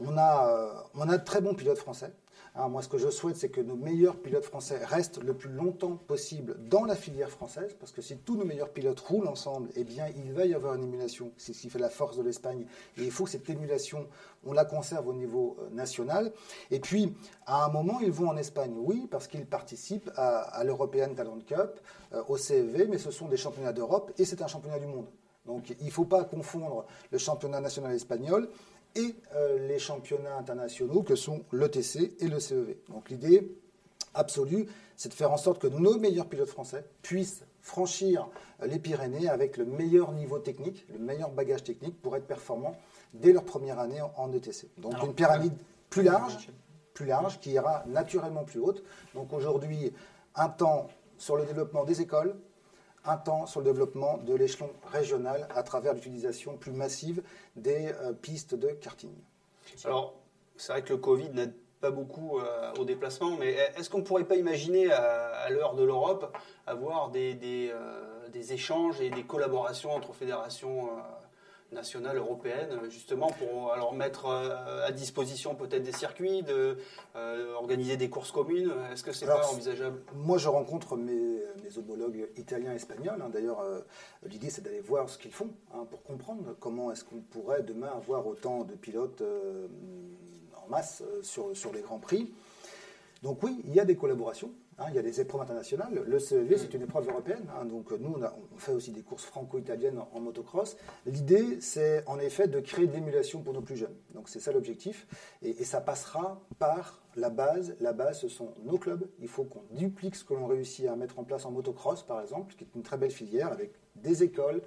On a, euh, on a de très bons pilotes français. Hein, moi, ce que je souhaite, c'est que nos meilleurs pilotes français restent le plus longtemps possible dans la filière française, parce que si tous nos meilleurs pilotes roulent ensemble, eh bien, il va y avoir une émulation. C'est ce qui fait la force de l'Espagne. Et il faut que cette émulation, on la conserve au niveau euh, national. Et puis, à un moment, ils vont en Espagne, oui, parce qu'ils participent à, l'European Talent Cup, euh, au CFV, mais ce sont des championnats d'Europe et c'est un championnat du monde. Donc, il ne faut pas confondre le championnat national espagnol et euh, les championnats internationaux que sont l'ETC et le CEV. Donc l'idée absolue, c'est de faire en sorte que nos meilleurs pilotes français puissent franchir euh, les Pyrénées avec le meilleur niveau technique, le meilleur bagage technique pour être performants dès leur première année en, en ETC. Donc Alors, une pyramide plus large, plus large, qui ira naturellement plus haute. Donc aujourd'hui, un temps sur le développement des écoles, un temps sur le développement de l'échelon régional à travers l'utilisation plus massive des euh, pistes de karting. Alors, c'est vrai que le Covid n'aide pas beaucoup euh, au déplacement, mais est-ce qu'on ne pourrait pas imaginer, à, l'heure de l'Europe, avoir euh, des échanges et des collaborations entre fédérations nationales européennes, justement pour alors mettre euh, à disposition peut-être des circuits, de, euh, organiser des courses communes Est-ce que c'est pas envisageable? Moi, je rencontre mes, mes homologues italiens et espagnols. hein. D'ailleurs, euh, l'idée, c'est d'aller voir ce qu'ils font hein, pour comprendre comment est-ce qu'on pourrait demain avoir autant de pilotes euh, en masse sur, sur les Grands Prix. Donc oui, il y a des collaborations. Hein, il y a des épreuves internationales. Le CEV, c'est une épreuve européenne. hein, donc nous, on, fait aussi des courses franco-italiennes en, en motocross. L'idée, c'est en effet de créer de l'émulation pour nos plus jeunes. Donc c'est ça l'objectif. Et, et ça passera par la base. La base, ce sont nos clubs. Il faut qu'on duplique ce que l'on réussit à mettre en place en motocross, par exemple, qui est une très belle filière avec des écoles,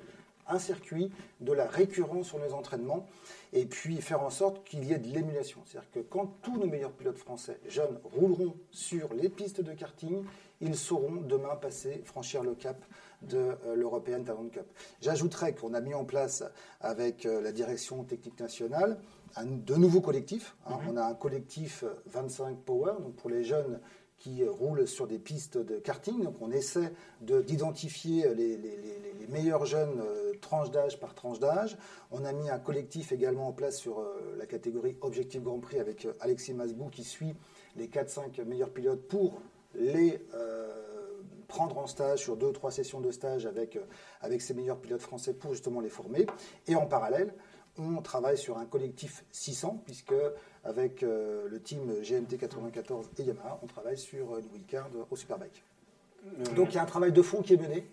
un circuit, de la récurrence sur les entraînements, et puis faire en sorte qu'il y ait de l'émulation. C'est-à-dire que quand tous nos meilleurs pilotes français jeunes rouleront sur les pistes de karting, ils sauront demain passer, franchir le cap de euh, l'European Talent Cup. J'ajouterais qu'on a mis en place avec euh, la direction technique nationale un- de nouveaux collectifs. hein. On a un collectif euh, 25 Power, donc pour les jeunes qui roulent sur des pistes de karting. Donc on essaie de- d'identifier les, les- meilleurs jeunes euh, tranche d'âge par tranche d'âge. On a mis un collectif également en place sur euh, la catégorie Objectif Grand Prix avec euh, Alexis Masbou qui suit les 4-5 meilleurs pilotes pour les euh, prendre en stage sur deux trois sessions de stage avec, avec ces meilleurs pilotes français pour justement les former. Et en parallèle, on travaille sur un collectif 600, puisque avec euh, le team GMT 94 et Yamaha, on travaille sur euh, une wildcard au Superbike. Donc il y a un travail de fond qui est mené.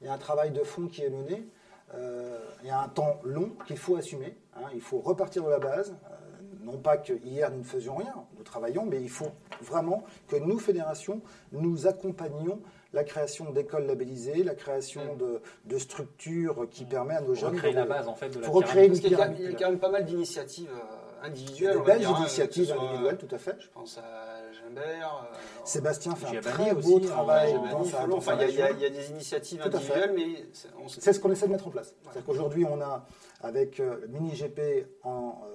Il y a un travail de fond qui est mené. Euh, il y a un temps long qu'il faut assumer. hein. Il faut repartir de la base. Euh, non pas que hier nous ne faisions rien, nous travaillons, mais il faut vraiment que nous, fédérations, nous accompagnions la création d'écoles labellisées, la création de, de structures qui permettent à nos jeunes recréer de- la base, en fait, de la recréer une y a pyramide. il y a quand même pas mal d'initiatives euh, Il y a individuelles. de on va belles dire, hein, initiatives individuelles, tout à fait. Je pense à, Gimbert. euh, Sébastien fait un très aussi, beau hein, travail dans sa, dans Enfin, il y, a- il y des initiatives Tout individuelles, mais c'est- on sait- C'est ce qu'on essaie de mettre en place. C'est-à-dire qu'aujourd'hui, on a, avec euh, le mini-GP en euh,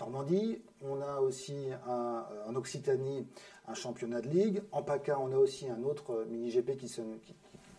Normandie, on a aussi un, euh, en Occitanie un championnat de ligue. En PACA, on a aussi un autre euh, mini-GP qui se, qui-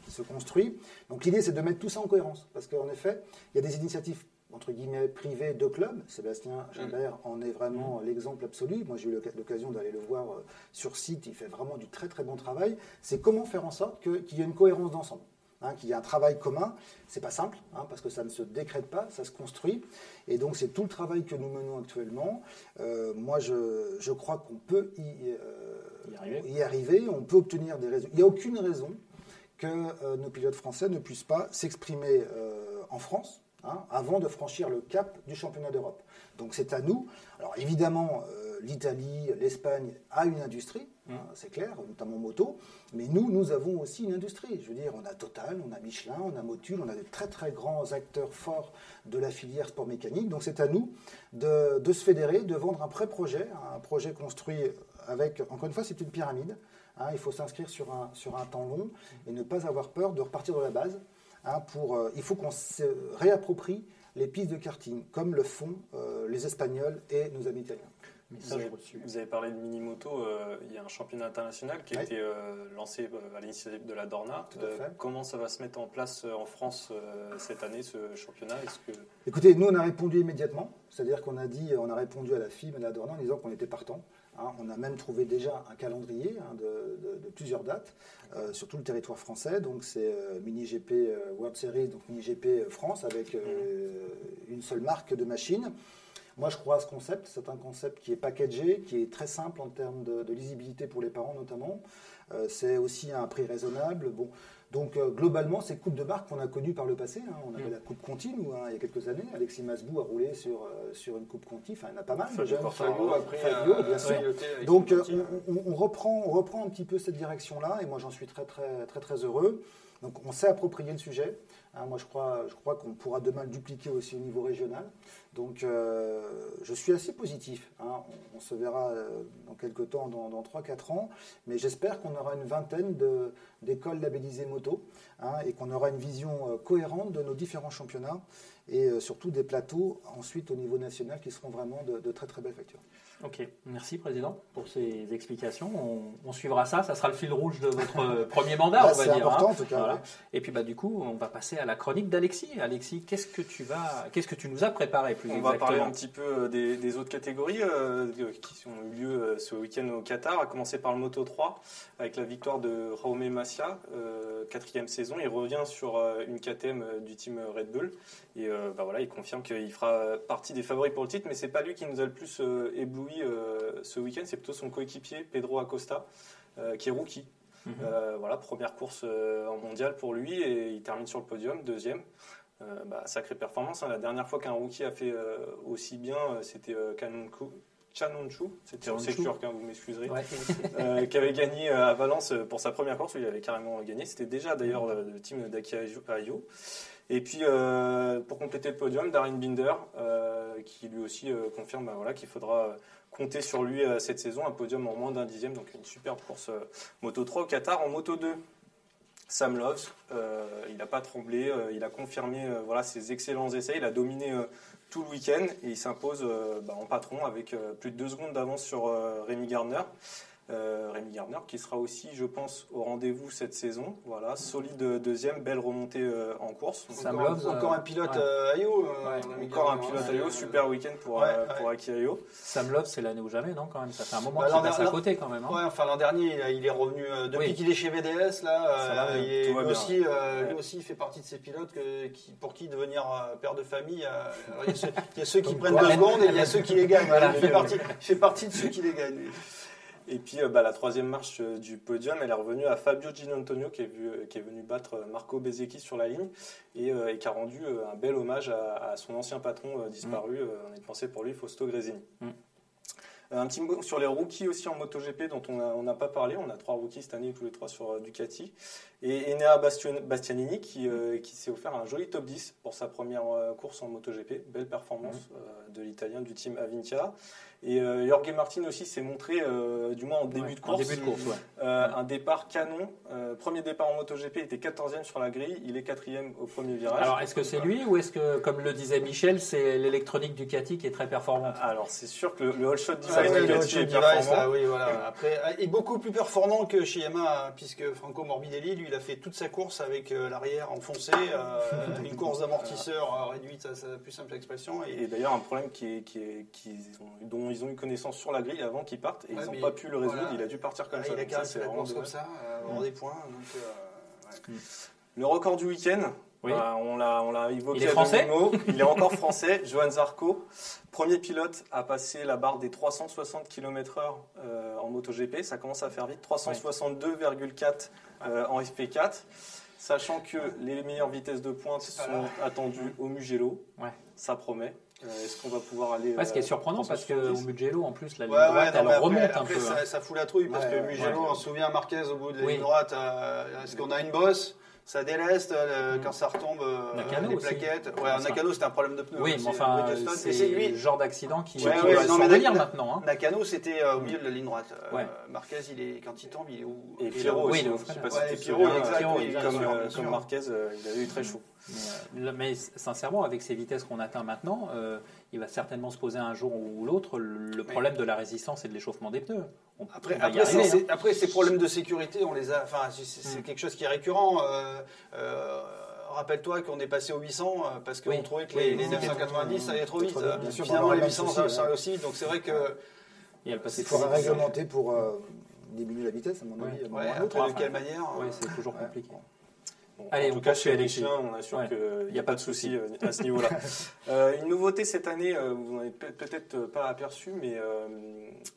qui se construit. Donc l'idée, c'est de mettre tout ça en cohérence. Parce qu'en effet, il y a des initiatives entre guillemets privées de clubs. Sébastien Gimbert en est vraiment l'exemple absolu. Moi, j'ai eu l'oc- l'occasion d'aller le voir euh, sur site. Il fait vraiment du très très bon travail. C'est comment faire en sorte qu'il y ait une cohérence d'ensemble hein, qu'il y ait un travail commun. C'est pas simple, hein, parce que ça ne se décrète pas, ça se construit. Et donc, c'est tout le travail que nous menons actuellement. Euh, moi, je, je crois qu'on peut y, euh, Y arriver. y arriver, on peut obtenir des résultats. Il n'y a aucune raison que euh, nos pilotes français ne puissent pas s'exprimer en France hein, avant de franchir le cap du championnat d'Europe. Donc c'est à nous. Alors évidemment, euh, l'Italie, l'Espagne a une industrie, hein, c'est clair, notamment moto, mais nous, nous avons aussi une industrie. Je veux dire, on a Total, on a Michelin, on a Motul, on a de très très grands acteurs forts de la filière sport mécanique. Donc c'est à nous de, de se fédérer, de vendre un pré-projet, un projet construit avec, encore une fois, c'est une pyramide. Hein, il faut s'inscrire sur un, sur un temps long et ne pas avoir peur de repartir de la base. hein, pour, euh, il faut qu'on se réapproprie les pistes de karting, comme le font euh, les Espagnols et nos amis italiens. Vous Message avez, reçu. vous avez parlé de mini-moto, euh, il y a un championnat international qui a été euh, lancé à l'initiative de la Dorna. Tout à fait. comment ça va se mettre en place en France euh, cette année, ce championnat? Est-ce que Écoutez, nous, on a répondu immédiatement. C'est-à-dire qu'on a dit, on a répondu à la FIM et à la Dorna en disant qu'on était partant. Hein, on a même trouvé déjà un calendrier hein, de, de- de plusieurs dates euh, sur tout le territoire français. Donc c'est euh, Mini GP euh, World Series, donc Mini GP France avec euh, une seule marque de machine. Moi, je crois à ce concept. C'est un concept qui est packagé, qui est très simple en termes de, de lisibilité pour les parents notamment. C'est aussi à un prix raisonnable. Bon, donc euh, globalement, c'est coupe de marque qu'on a connues par le passé. hein. On avait la coupe Conti, nous, hein, il y a quelques années. Alexis Masbou a roulé sur, euh, sur une coupe Conti. Enfin, il y en a pas mal. Fabio. Quartararo. Fabio un- bien un sûr. Donc euh, on, on- on reprend, on reprend un petit peu cette direction-là, et moi j'en suis très très très très heureux. Donc on s'est approprié le sujet. Hein, moi je crois, je crois qu'on pourra demain le dupliquer aussi au niveau régional. Donc euh, je suis assez positif. hein. On, se verra euh, dans quelques temps, dans, dans 3-4 ans, mais j'espère qu'on aura une vingtaine d'écoles labellisées moto hein, et qu'on aura une vision euh, cohérente de nos différents championnats et surtout des plateaux ensuite au niveau national qui seront vraiment de, de très très belles factures. Ok, merci Président pour ces explications. On, on suivra ça, ça sera le fil rouge de votre euh, premier mandat, Bah, on va c'est dire. important, hein. en tout cas, Voilà. ouais. Et puis bah du coup, on va passer à la chronique d'Alexis. Alexis, qu'est-ce que tu vas, qu'est-ce que tu nous as préparé plus On va parler un petit peu euh, des, des autres catégories euh, qui ont eu lieu ce week-end au Qatar, à commencer par le Moto 3 avec la victoire de Jaume Masia, euh, quatrième saison. Il revient sur une KTM du team Red Bull et euh, bah voilà, il confirme qu'il fera partie des favoris pour le titre, mais c'est pas lui qui nous a le plus euh, ébloui euh, ce week-end, c'est plutôt son coéquipier Pedro Acosta euh, qui est rookie. Mhm. Euh, voilà, première course en mondial pour lui et il termine sur le podium, deuxième. Euh, bah, sacrée performance. hein. La dernière fois qu'un rookie a fait euh, aussi bien, euh, c'était Chanonchu, c'était Chanonchu. turc, hein, vous m'excuserez, Ouais. qui avait gagné à Valence pour sa première course, où il avait carrément gagné. C'était déjà d'ailleurs euh, le team d'Aki Ayo. Et puis euh, pour compléter le podium, Darren Binder, euh, qui lui aussi euh, confirme bah, voilà, qu'il faudra compter sur lui cette saison, un podium en moins d'un dixième, donc une superbe course Moto 3 au Qatar. En Moto 2, Sam Loves, il n'a pas tremblé, il a confirmé voilà, ses excellents essais, il a dominé tout le week-end et il s'impose bah, en patron avec plus de deux secondes d'avance sur Rémi Gardner. Euh, Rémi Gardner qui sera aussi, je pense, au rendez-vous cette saison. Voilà, solide deuxième, belle remontée euh, en course. Sam encore, Loves, encore euh, un pilote ouais. euh, euh, mis Encore un pilote. Ayo, super week-end pour, Ouais, euh, ouais. pour Aki Ayo. Sam Love, c'est l'année ou jamais, non Quand même, ça fait un moment Bah, qu'il passe à côté quand même. hein. Ouais, enfin l'an dernier, il, est revenu euh, depuis Oui. qu'il est chez VDS là. Va euh, il est- lui aussi, euh, Ouais. lui aussi, il fait partie de ces pilotes que- qui, pour qui devenir euh, père de famille, euh, il y a ceux, il y a ceux qui prennent deux secondes et il y a ceux qui les gagnent. Il fait partie de ceux qui les gagnent. Et puis euh, bah, la troisième marche euh, du podium, elle est revenue à Fabio Ginantonio qui est, vu- qui est venu battre euh, Marco Bezzecchi sur la ligne et, euh, et qui a rendu euh, un bel hommage à, à son ancien patron euh, disparu. euh, on est pensé pour lui, Fausto Gresini. Mm. Euh, Un petit mot sur les rookies aussi en MotoGP dont on n'a pas parlé. On a trois rookies cette année, tous les trois sur euh, Ducati. Et Enea Bastianini qui, euh, qui s'est offert un joli top 10 pour sa première euh, course en MotoGP. Belle performance euh, de l'italien du team Avintia. Et euh, Jorge Martin aussi s'est montré, euh, du moins en début Ouais, de course, début de course, ouais. euh, un départ canon. Euh, premier départ en MotoGP, il était 14e sur la grille, il est 4e au premier virage. Alors, est-ce que c'est lui ou est-ce que, comme le disait Michel, c'est l'électronique Ducati qui est très performante? Alors c'est sûr que le, le All Shot Design Ducati est Device, performant. là, oui, voilà. Après, est beaucoup plus performant que chez Yamaha, hein, puisque Franco Morbidelli, lui, il a fait toute sa course avec l'arrière enfoncé, euh, une course d'amortisseur réduite à sa plus simple expression. Et, Et d'ailleurs, un problème qui est, qui est, qu'ils ont- dont ils ont eu connaissance sur la grille avant qu'ils partent et Ouais, ils n'ont pas pu le résoudre. voilà. Il a dû partir comme ça. il a caressé la course comme ça, euh, avoir des points. Donc, euh, ouais. Le record du week-end, Oui. bah, on l'a on l'a évoqué Il est français. Il est encore français. Johan Zarco, premier pilote à passer la barre des 360 km/h euh, en MotoGP. Ça commence à faire vite. 362,4 euh, en FP4. Sachant que les meilleures vitesses de pointe sont attendues au Mugello. Ouais. Ça promet. Euh, Est-ce qu'on va pouvoir aller Ouais, Ce qui est euh, surprenant parce que 370? au Mugello, en plus, la ligne Ouais, ouais, droite, non, elle après, remonte un après, peu. ça, hein. ça fout la trouille parce que Mugello, on se souvient Marquez au bout de la Oui. ligne droite. euh, Est-ce qu'on a une bosse? Ça déleste euh, Mm. quand ça retombe, euh, Nakano les aussi. plaquettes. Ouais, Enfin, Nakano, c'était un problème de pneus. Oui, mais enfin, Bridgestone. c'est lui. le genre d'accident qui, Ouais, qui ouais, non, mais Nak- maintenant. hein. Nakano, c'était euh, au milieu de la ligne droite. Euh, Ouais. Marquez, il est, quand il tombe, il est où? Et Pierrot Oui, au je sais pas si c'était Pierrot, comme, euh. Marquez, euh, il avait eu très chaud. Mais, euh, sincèrement, avec ces vitesses qu'on atteint maintenant, euh, il va certainement se poser un jour ou l'autre le problème de la résistance et de l'échauffement des pneus. On, Après, on y arriver, hein. c'est- après, ces problèmes de sécurité, on les a. Enfin, c'est- c'est c'est Mm. quelque chose qui est récurrent. euh, euh, Rappelle-toi qu'on est passé aux 800 euh, parce qu'on Oui. trouvait que Oui, les, les oui, 990 ça allait trop vite. Vite, bien sûr, Finalement, les aura 800 pas de ça, ça ouais. aussi. Donc c'est vrai que. Il faudra trop vite. réglementer pour euh, diminuer la vitesse, à mon Ouais. avis. à un moment Ouais, ou à un autre. après, de quelle manière Oui, euh, c'est toujours Ouais. compliqué. Bon, Allez, en tout cas, chez Alexis. On assure Ouais. qu'il n'y a pas de souci euh, à ce niveau-là. Euh, une nouveauté cette année, euh, vous n'en avez pe- peut-être pas aperçu, mais euh,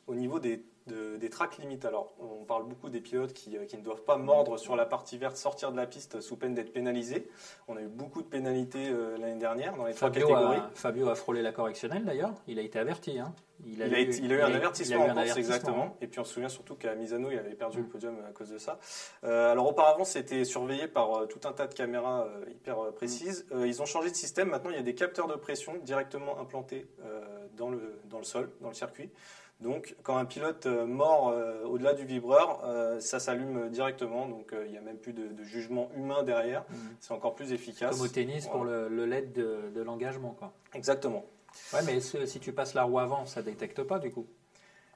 au niveau des, de- des tracks limites. Alors, on parle beaucoup des pilotes qui, qui ne doivent pas mordre sur la partie verte, sortir de la piste sous peine d'être pénalisés. On a eu beaucoup de pénalités euh, l'année dernière dans les trois Fabio catégories. a, Fabio a frôlé la correctionnelle d'ailleurs. Il a été averti. hein. Il a, été- il a eu un avertissement il a eu en course, exactement. Et puis on se souvient surtout qu'à Misano, il avait perdu Mm. le podium à cause de ça. Euh, alors auparavant, c'était surveillé par euh, tout un tas de caméras euh, hyper précises. Euh, ils ont changé de système. Maintenant, il y a des capteurs de pression directement implantés dans, le, dans le sol, dans le circuit. Donc, quand un pilote mord au-delà du vibreur, ça s'allume directement. Donc, il n'y a même plus de, de jugement humain derrière. Mhm. C'est encore plus efficace. Comme au tennis pour le, le LED de, de l'engagement. quoi. Exactement. Ouais, mais ce- si tu passes la roue avant, ça détecte pas du coup.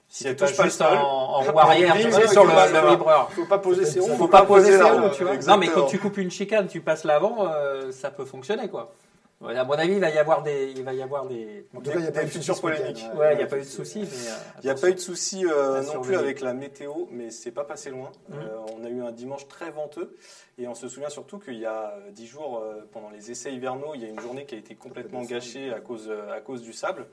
Si tu elle touche passes pas le sol, en, en roue arrière, tu sais, sur le, passes le vibreur. Faut pas poser ses roues. Faut pas poser ses roues, tu vois. Non, mais quand tu coupes une chicane, tu passes l'avant, euh, ça peut fonctionner, quoi. Ouais, À mon avis, il va y avoir des, il va y avoir des. En tout cas, il n'y a pas eu de futures soucis polémiques. Ouais, il n'y a pas eu de soucis, euh, Il n'y a pas eu de souci euh, non plus avec la météo, mais c'est pas passé loin. Mhm. Euh, on a eu un dimanche très venteux et on se souvient surtout qu'il y a euh, dix jours, euh, pendant les essais hivernaux, il y a une journée qui a été complètement gâchée à cause, à cause du sable.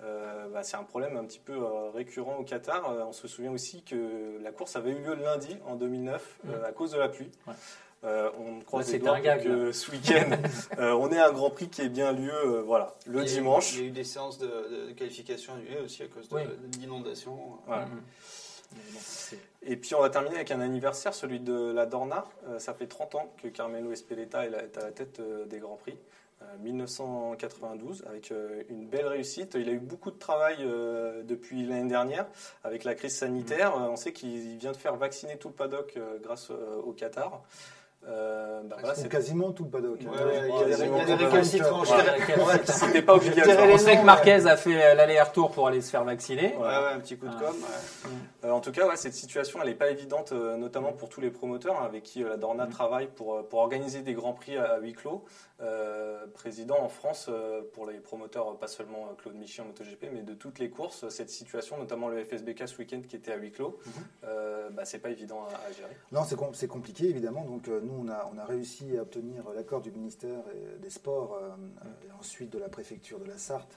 Euh, bah, c'est un problème un petit peu euh, récurrent au Qatar. Euh, on se souvient aussi que la course avait eu lieu lundi en 2009 euh, Mhm. à cause de la pluie. Ouais. Euh, on croise les doigts gag, que ce week-end, euh, on ait un Grand Prix qui ait bien lieu euh, voilà, le Il eu- dimanche. Il y a eu des séances de, qualification annulées aussi à cause de- Oui. d'inondations. Voilà. C'est- Et puis on va terminer avec un anniversaire, celui de la Dorna. Euh, ça fait 30 ans que Carmelo Espeleta est, à la tête des Grands Prix. Euh, 1992, avec une belle réussite. Il a eu beaucoup de travail depuis l'année dernière avec la crise sanitaire. Euh, on sait qu'il vient de faire vacciner tout le paddock grâce au Qatar. Euh, bah voilà, Ou c'est- quasiment tout le paddock. Ouais, ouais, il y a des- il y a des récalcitrants. Ouais, c'était pas obligatoire. On sait que Marquez a fait euh, l'aller-retour pour aller se faire vacciner. Ouais, ouais, un petit coup de Ah. com. ouais. Euh, en tout cas, ouais, cette situation, elle n'est pas évidente, notamment pour tous les promoteurs hein, avec qui euh, la Dorna Mm. travaille pour, pour organiser des grands prix à, à huis clos. Euh, président en France euh, pour les promoteurs, pas seulement euh, Claude Michy en MotoGP, mais de toutes les courses, cette situation, notamment le FSBK ce week-end qui était à huis clos, Mhm. bah, c'est pas évident à, à gérer. Non, c'est com- c'est compliqué évidemment. Donc nous, on a, on a réussi à obtenir l'accord du ministère et- des Sports et ensuite de la préfecture de la Sarthe.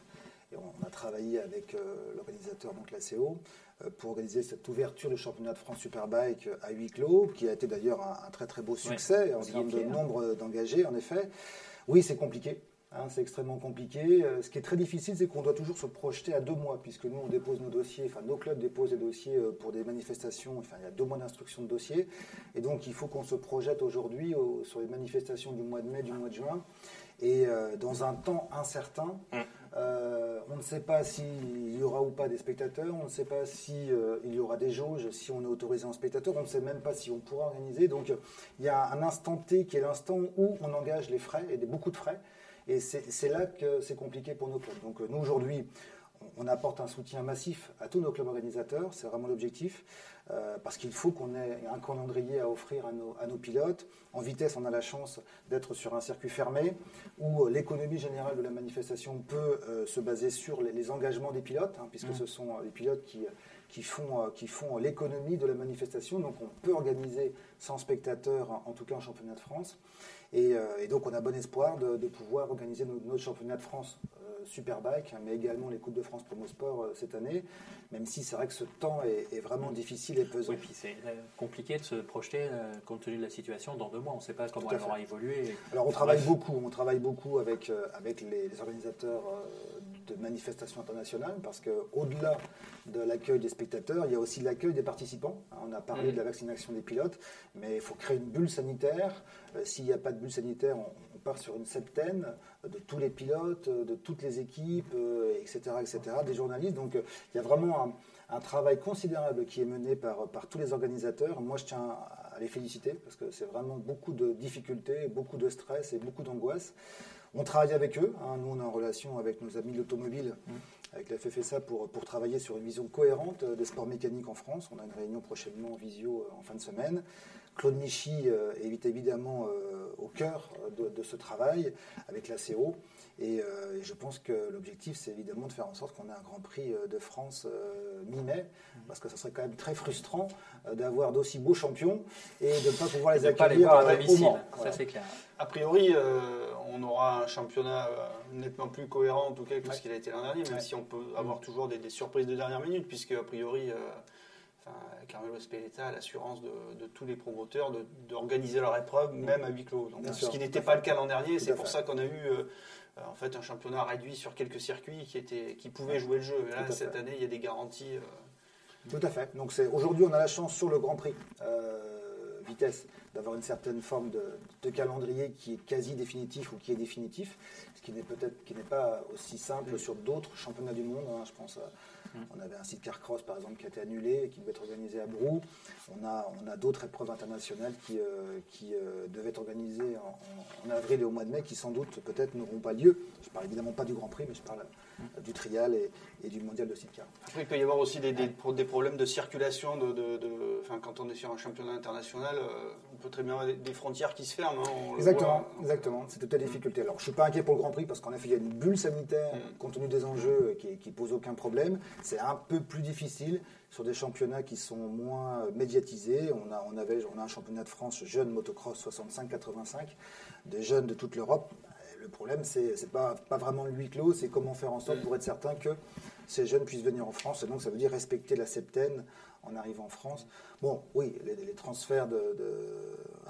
Et on a travaillé avec euh, l'organisateur, donc l'ACO, euh, pour organiser cette ouverture du championnat de France Superbike à huis clos, qui a été d'ailleurs un, un très très beau succès en termes de nombre d'engagés, en effet. Oui, c'est compliqué. hein, c'est extrêmement compliqué. Euh, Ce qui est très difficile, c'est qu'on doit toujours se projeter à deux mois, puisque nous, on dépose nos dossiers, enfin, nos clubs déposent des dossiers euh, pour des manifestations. Enfin, il y a deux mois d'instruction de dossier. Et donc, il faut qu'on se projette aujourd'hui au- sur les manifestations du mois de mai, du mois de juin. Et euh, dans un temps incertain, Mm. Euh, on ne sait pas s'il y aura ou pas des spectateurs, on ne sait pas s'il il y aura des jauges, si on est autorisé en spectateur, on ne sait même pas si on pourra organiser. Donc il y a un instant T qui est l'instant où on engage les frais, et des, beaucoup de frais. Et c'est là que c'est compliqué pour nos clubs. Donc nous aujourd'hui, on apporte un soutien massif à tous nos clubs organisateurs, c'est vraiment l'objectif, euh, parce qu'il faut qu'on ait un calendrier à offrir à nos, pilotes. En vitesse, on a la chance d'être sur un circuit fermé, où l'économie générale de la manifestation peut euh, se baser sur les, engagements des pilotes, hein, puisque mmh. ce sont les pilotes qui, qui font, euh, qui font l'économie de la manifestation. Donc on peut organiser 100 spectateurs, en tout cas en championnat de France. Et, donc on a bon espoir de, pouvoir organiser notre championnat de France Superbike, mais également les Coupes de France Promo Sport euh, cette année, même si c'est vrai que ce temps est, vraiment difficile et pesant. Oui, puis c'est euh, compliqué de se projeter euh, compte tenu de la situation dans deux mois. On ne sait pas comment elle aura évolué. Alors on travaille beaucoup, on travaille beaucoup avec, avec les, organisateurs de manifestations internationales parce qu'au-delà de l'accueil des spectateurs, il y a aussi l'accueil des participants. On a parlé mm. de la vaccination des pilotes, mais il faut créer une bulle sanitaire. S'il n'y a pas de bulle sanitaire, on, part sur une septaine de tous les pilotes, de toutes les équipes, etc., euh, etc., des journalistes. Donc euh, il y a vraiment un, travail considérable qui est mené par, par tous les organisateurs. Moi, je tiens à les féliciter parce que c'est vraiment beaucoup de difficultés, beaucoup de stress et beaucoup d'angoisse. On travaille avec eux. Hein. Nous, on est en relation avec nos amis de l'automobile, mmh. avec la FFSA, pour, pour travailler sur une vision cohérente des sports mécaniques en France. On a une réunion prochainement en visio euh, en fin de semaine. Claude Michy euh, est évidemment euh, au cœur de, ce travail avec la CO. Et, je pense que l'objectif, c'est évidemment de faire en sorte qu'on ait un Grand Prix de France mi-mai, parce que ça serait quand même très frustrant d'avoir d'aussi beaux champions et de ne pas pouvoir les accueillir pas les voir à Ça, c'est clair. A priori, on aura un championnat nettement plus cohérent, en tout cas, que ce qu'il a été l'an dernier, même si on peut avoir toujours des, surprises de dernière minute, puisque, a priori, Enfin, Carmelo Speletta a l'assurance de, tous les promoteurs d'organiser leur épreuve, même à huis clos. ce qui n'était pas le cas l'an dernier, c'est pour ça qu'on a eu euh, en fait un championnat réduit sur quelques circuits qui, étaient, qui pouvaient jouer le jeu. là, cette année, il y a des garanties. Euh. Tout à fait. Donc aujourd'hui, on a la chance sur le Grand Prix euh, vitesse d'avoir une certaine forme de, calendrier qui est quasi définitif ou qui est définitif, ce qui n'est peut-être qui n'est pas aussi simple sur d'autres championnats du monde. Hein. je pense à on avait un site Carcross, par exemple, qui a été annulé et qui devait être organisé à Brou. On a, on a d'autres épreuves internationales qui, euh, qui euh, devaient être organisées en, avril et au mois de mai, qui sans doute, peut-être, n'auront pas lieu. Je parle évidemment pas du Grand Prix, mais je parle du trial et, du mondial de site Après, il peut y avoir aussi des, des, problèmes de circulation. De, de, quand on est sur un championnat international, on peut très bien avoir des, frontières qui se ferment. Hein, exactement, exactement. C'est toute la difficulté. Alors, je ne suis pas inquiet pour le Grand Prix parce qu'en effet, il y a une bulle sanitaire, mm. compte tenu des enjeux, qui, qui pose aucun problème. C'est un peu plus difficile sur des championnats qui sont moins médiatisés. On a, on avait, on a un championnat de France jeune motocross 65-85, des jeunes de toute l'Europe. Le problème, c'est n'est pas, pas vraiment le huis clos, c'est comment faire en sorte pour être certain que ces jeunes puissent venir en France. Et donc, ça veut dire respecter la septaine en arrivant en France. Bon, oui, les, transferts de,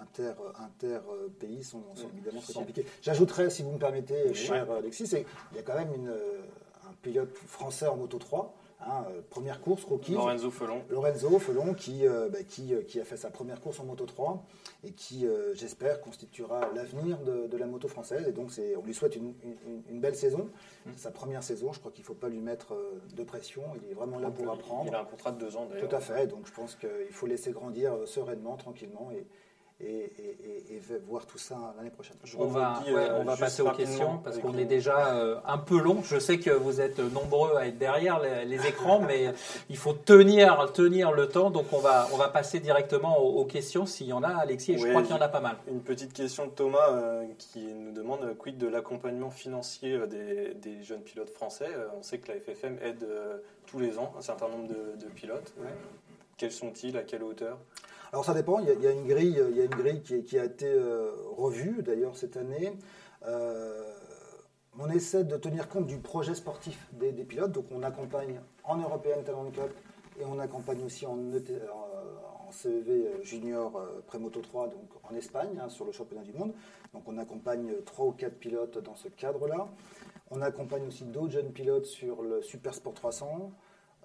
inter, inter, pays sont, évidemment très compliqués. J'ajouterais, si vous me permettez, cher Alexis, il y a quand même une, un pilote français en moto 3 Hein, euh, première course, Rocky. Lorenzo Felon. Lorenzo Felon qui, euh, bah, qui, euh, qui, a fait sa première course en Moto 3 et qui, j'espère, constituera l'avenir de, la moto française. Et donc, on lui souhaite une, une, belle saison. Mm. sa première saison. Je crois qu'il ne faut pas lui mettre de pression. Il est vraiment là pour apprendre. Il a un contrat de deux ans d'ailleurs. Tout à fait. Donc, je pense qu'il faut laisser grandir sereinement, tranquillement. Et, et, voir tout ça l'année prochaine. on va, euh, on va passer aux questions parce qu'on est déjà euh, un peu long. Je sais que vous êtes nombreux à être derrière les, écrans, mais il faut tenir, tenir le temps. Donc on va, on va passer directement aux, questions s'il y en a, Alexis. Et je crois qu'il y en a pas mal. Une petite question de Thomas euh, qui nous demande quid de l'accompagnement financier des, jeunes pilotes français? on sait que la FFM aide tous les ans un certain nombre de, pilotes. Quels sont-ils À quelle hauteur? Alors ça dépend, il y a, une grille, il y a une grille qui, a été euh, revue d'ailleurs cette année. Euh, on essaie de tenir compte du projet sportif des, pilotes, donc on accompagne en European Talent Cup et on accompagne aussi en, e euh, CEV Junior Prémoto 3, donc en Espagne, hein, sur le championnat du monde. Donc on accompagne trois ou quatre pilotes dans ce cadre-là. On accompagne aussi d'autres jeunes pilotes sur le Super Sport 300.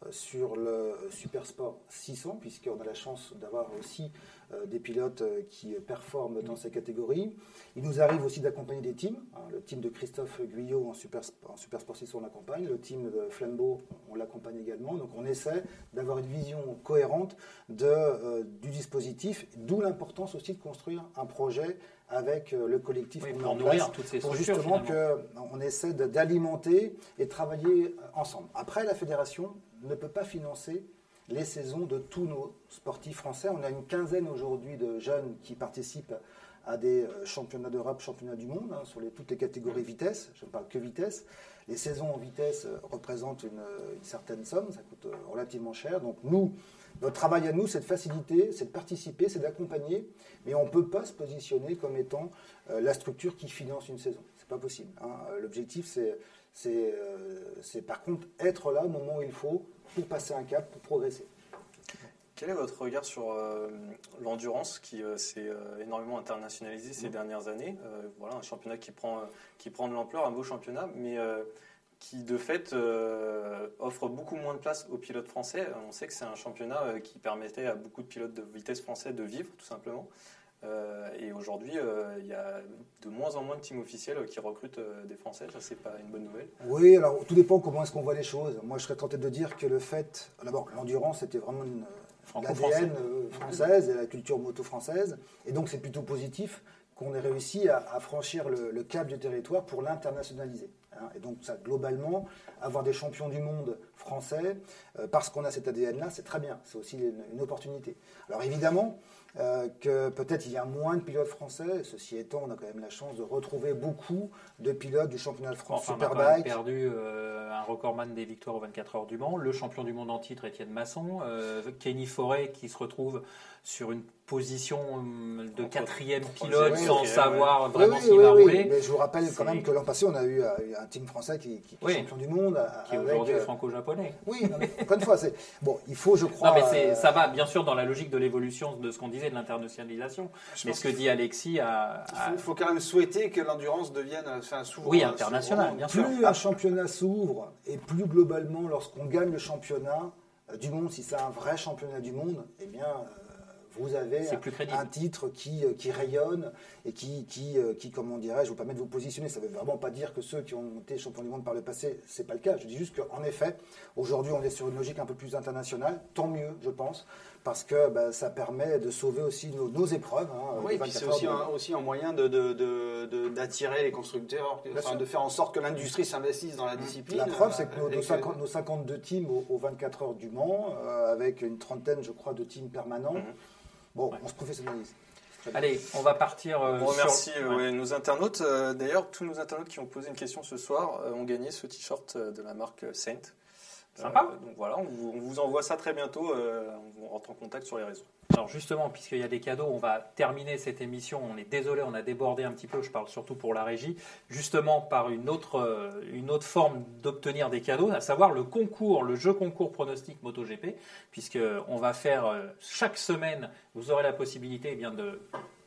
Euh, sur le Super Sport 600, puisqu'on a la chance d'avoir aussi euh, des pilotes euh, qui performent dans ces catégories. Il nous arrive aussi d'accompagner des teams. hein. Le team de Christophe Guyot en Super, en Super Sport 600, on l'accompagne. Le team de Flambeau, on l'accompagne également. Donc on essaie d'avoir une vision cohérente de, euh, du dispositif, d'où l'importance aussi de construire un projet avec le collectif Oui, pour en nourrir place, toutes ces pour justement qu'on essaie d'alimenter et de travailler ensemble. Après, la fédération ne peut pas financer les saisons de tous nos sportifs français. On a une quinzaine aujourd'hui de jeunes qui participent à des euh, championnats d'Europe, championnats du monde, hein, sur les- toutes les catégories vitesse. Je ne parle que vitesse. Les saisons en vitesse euh, représentent une, euh, une certaine somme, ça coûte relativement cher. Donc nous, notre travail à nous, c'est de faciliter, c'est de participer, c'est d'accompagner, mais on ne peut pas se positionner comme étant euh, la structure qui finance une saison. C'est pas possible. hein. L'objectif, c'est, c'est, euh, c'est par contre être là au moment où il faut pour passer un cap, pour progresser. Quel est votre regard sur euh, l'endurance qui euh, s'est énormément internationalisée ces dernières années? Voilà, un championnat qui prend, qui prend de l'ampleur, un beau championnat, mais qui de fait euh, offre beaucoup moins de place aux pilotes français. On sait que c'est un championnat euh, qui permettait à beaucoup de pilotes de vitesse français de vivre, tout simplement. Euh, et aujourd'hui, euh, il y a de moins en moins de teams officiels qui recrutent euh, des Français. Ça, c'est pas une bonne nouvelle. Oui, alors tout dépend comment est-ce qu'on voit les choses. Moi, je serais tenté de dire que le fait, d'abord, l'endurance, c'était vraiment une l'ADN euh, française et la culture moto française, et donc c'est plutôt positif qu'on ait réussi à, à franchir le, le cap du territoire pour l'internationaliser. Hein. Et donc, ça, globalement, avoir des champions du monde français, euh, parce qu'on a cet ADN-là, c'est très bien. C'est aussi une, une opportunité. Alors, évidemment, euh, que peut-être il y a moins de pilotes français. Ceci étant, on a quand même la chance de retrouver beaucoup de pilotes du championnat de France Enfin, on a Superbike. perdu euh, un recordman des victoires aux 24 heures du Mans, le champion du monde en titre Étienne Masson, euh, Kenny Forêt qui se retrouve sur une position hum, de quatrième pilote sans savoir Oui, vraiment oui, s'il va oui. rouler, Mais je vous rappelle quand même que l'an passé, on a eu un team français qui, qui- qui est champion du monde. qui est avec, aujourd'hui euh, franco-japonais. Oui, non, mais encore une fois, c'est bon. Il faut, je crois. Non, mais c'est- euh, ça va bien sûr dans la logique de l'évolution de ce qu'on disait de l'internationalisation. Mais ce que dit Alexis a, Il a- faut, faut quand même souhaiter que l'endurance devienne, enfin, souvent. oui international, bien sûr. Plus un championnat s'ouvre et plus globalement, lorsqu'on gagne le championnat euh, du monde, si c'est un vrai championnat du monde, eh bien, euh, vous avez un, plus crédible. un titre qui, euh, qui rayonne et qui, qui, euh, qui comment dirais-je, vous permet de vous positionner. Ça ne veut vraiment pas dire que ceux qui ont été champions du monde par le passé, c'est pas le cas. Je dis juste qu'en effet, aujourd'hui, on est sur une logique un peu plus internationale. Tant mieux, je pense, parce que bah, ça permet de sauver aussi nos, nos épreuves. hein, Oui, des puis c'est 24 aussi un, aussi un moyen de- de- de- de- d'attirer les constructeurs, enfin, de faire en sorte que l'industrie s'investisse dans la discipline. La preuve, c'est que nos, euh, et nos 50 nos 52 teams aux, aux 24 heures du Mans, euh, avec une trentaine, je crois, de teams permanents, Mhm. Bon, on se professionnalise. Allez, on va partir. euh, On remercie sur- euh, Ouais. ouais, nos internautes. Euh, D'ailleurs, tous nos internautes qui ont posé une question ce soir euh, ont gagné ce t-shirt euh, de la marque euh, Saint. Sympa. Euh, donc voilà, on vous, on vous envoie ça très bientôt. euh, on rentre en contact sur les réseaux. Alors justement, puisqu'il y a des cadeaux, on va terminer cette émission. On est désolé, on a débordé un petit peu. Je parle surtout pour la régie, justement par une autre, euh, une autre forme d'obtenir des cadeaux, à savoir le concours, le jeu concours pronostic MotoGP, puisque on va faire chaque semaine. Vous aurez la possibilité eh bien de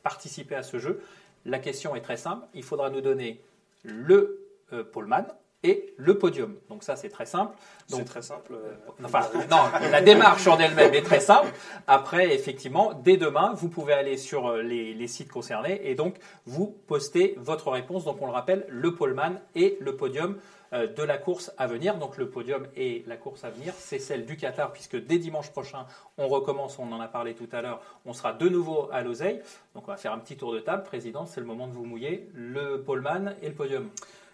participer à ce jeu. La question est très simple. Il faudra nous donner le euh, poleman et le podium. Donc ça, c'est très simple. C'est très simple. euh, Enfin, non, la démarche en elle-même est très simple. Après, effectivement, dès demain, vous pouvez aller sur euh, les, les sites concernés et donc vous postez votre réponse. Donc, on le rappelle, le poleman et le podium euh, de la course à venir. Donc, le podium et la course à venir, c'est celle du Qatar, puisque dès dimanche prochain, on recommence. On en a parlé tout à l'heure. On sera de nouveau à l'oseille. Donc, on va faire un petit tour de table. Président, c'est le moment de vous mouiller. Le poleman et le podium.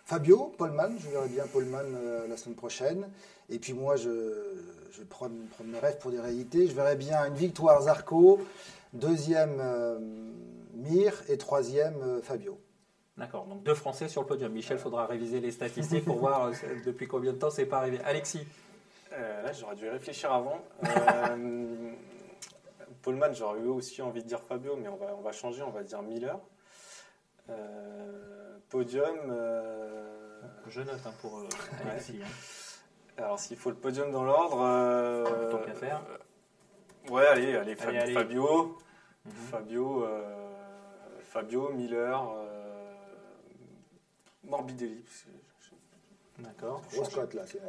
Fabio, Paulman, je verrai bien Paulman euh, la semaine prochaine. Et puis moi, je, je vais prendre, prendre mes rêves pour des réalités. Je verrai bien une victoire Zarco, deuxième euh, Mir et troisième euh, Fabio. D'accord, donc deux Français sur le podium. Michel, faudra réviser les statistiques pour voir euh, depuis combien de temps c'est pas arrivé. Alexis, euh, là, j'aurais dû réfléchir avant. Euh, Paulman, j'aurais eu aussi envie de dire Fabio, mais on va, on va changer, on va dire Miller. Euh, podium. euh, je note hein, pour euh, Alexis. hein. alors, s'il faut le podium dans l'ordre. euh, Tant qu'à faire. ouais, allez, allez, Fab- Allez, allez. Fabio. Mhm. Fabio, euh, Fabio, Miller, euh, Morbidelli. D'accord.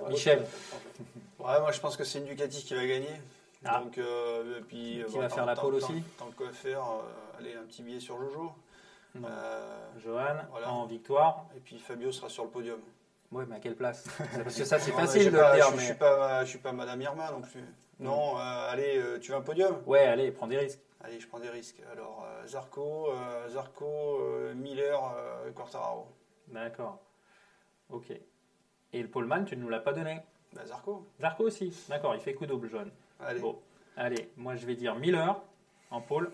Michel. Ouais, moi je pense que c'est une Ducati qui va gagner. Ah. Donc, euh, et puis, Qui bon, va tant- faire la pole tant- aussi Tant que faire, euh, allez, un petit billet sur Jojo. Non. Euh, Johan, Voilà. en victoire. et puis Fabio sera sur le podium. Ouais, mais à quelle place? Parce que ça, c'est Non, facile de pas- le dire. Je, mais- suis pas, je suis pas Madame Irma non plus. Non, euh, allez, euh, tu veux un podium? Ouais, allez, prends des risques. Allez, je prends des risques. Alors, euh, Zarco, Zarco, Miller, Quartararo. D'accord. Ok. Et le poleman, tu ne nous l'as pas donné? Bah, Zarco. Zarco aussi. D'accord, il fait coup double, Johan. Allez. Bon, allez, moi je vais dire Miller en pôle.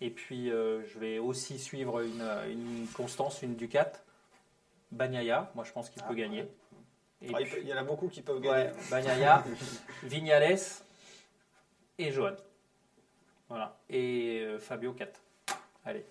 Et puis euh, je vais aussi suivre une, une constance, une Ducat. Bagnaia, moi je pense qu'il Ah, peut gagner. ouais. Et Ah, il, puis- peut- il y en a beaucoup qui peuvent ouais, gagner. Bagnaia, Vignales et Johan. Voilà. Et euh, Fabio 4. Allez.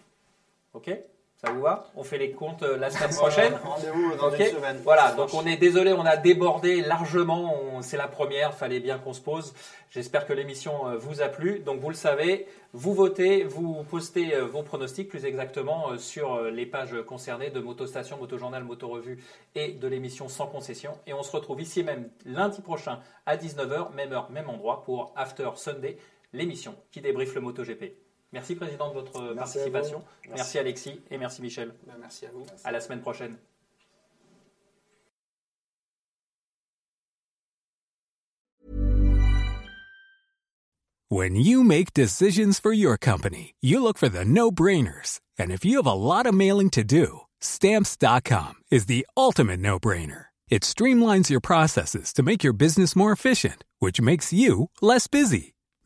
Ok? Ça vous va? On fait les comptes euh, la semaine prochaine? Rendez-vous dans Ok. une semaine. Voilà, donc on est désolé, on a débordé largement. C'est la première, fallait bien qu'on se pose. J'espère que l'émission euh, vous a plu. Donc vous le savez, vous votez, vous postez euh, vos pronostics plus exactement sur les pages concernées de Motostation, Motojournal, Motorevue et de l'émission sans concession. Et on se retrouve ici même lundi prochain à 19h, même heure, même endroit pour After Sunday, l'émission qui débriefe le MotoGP. Merci Président de votre Merci participation. Merci Alexis et merci Michel. Bah, merci à vous. À la semaine prochaine. When you make decisions for your company, you look for the no brainers. And if you have a lot of mailing to do, stamps.com is the ultimate no brainer. It streamlines your processes to make your business more efficient, which makes you less busy.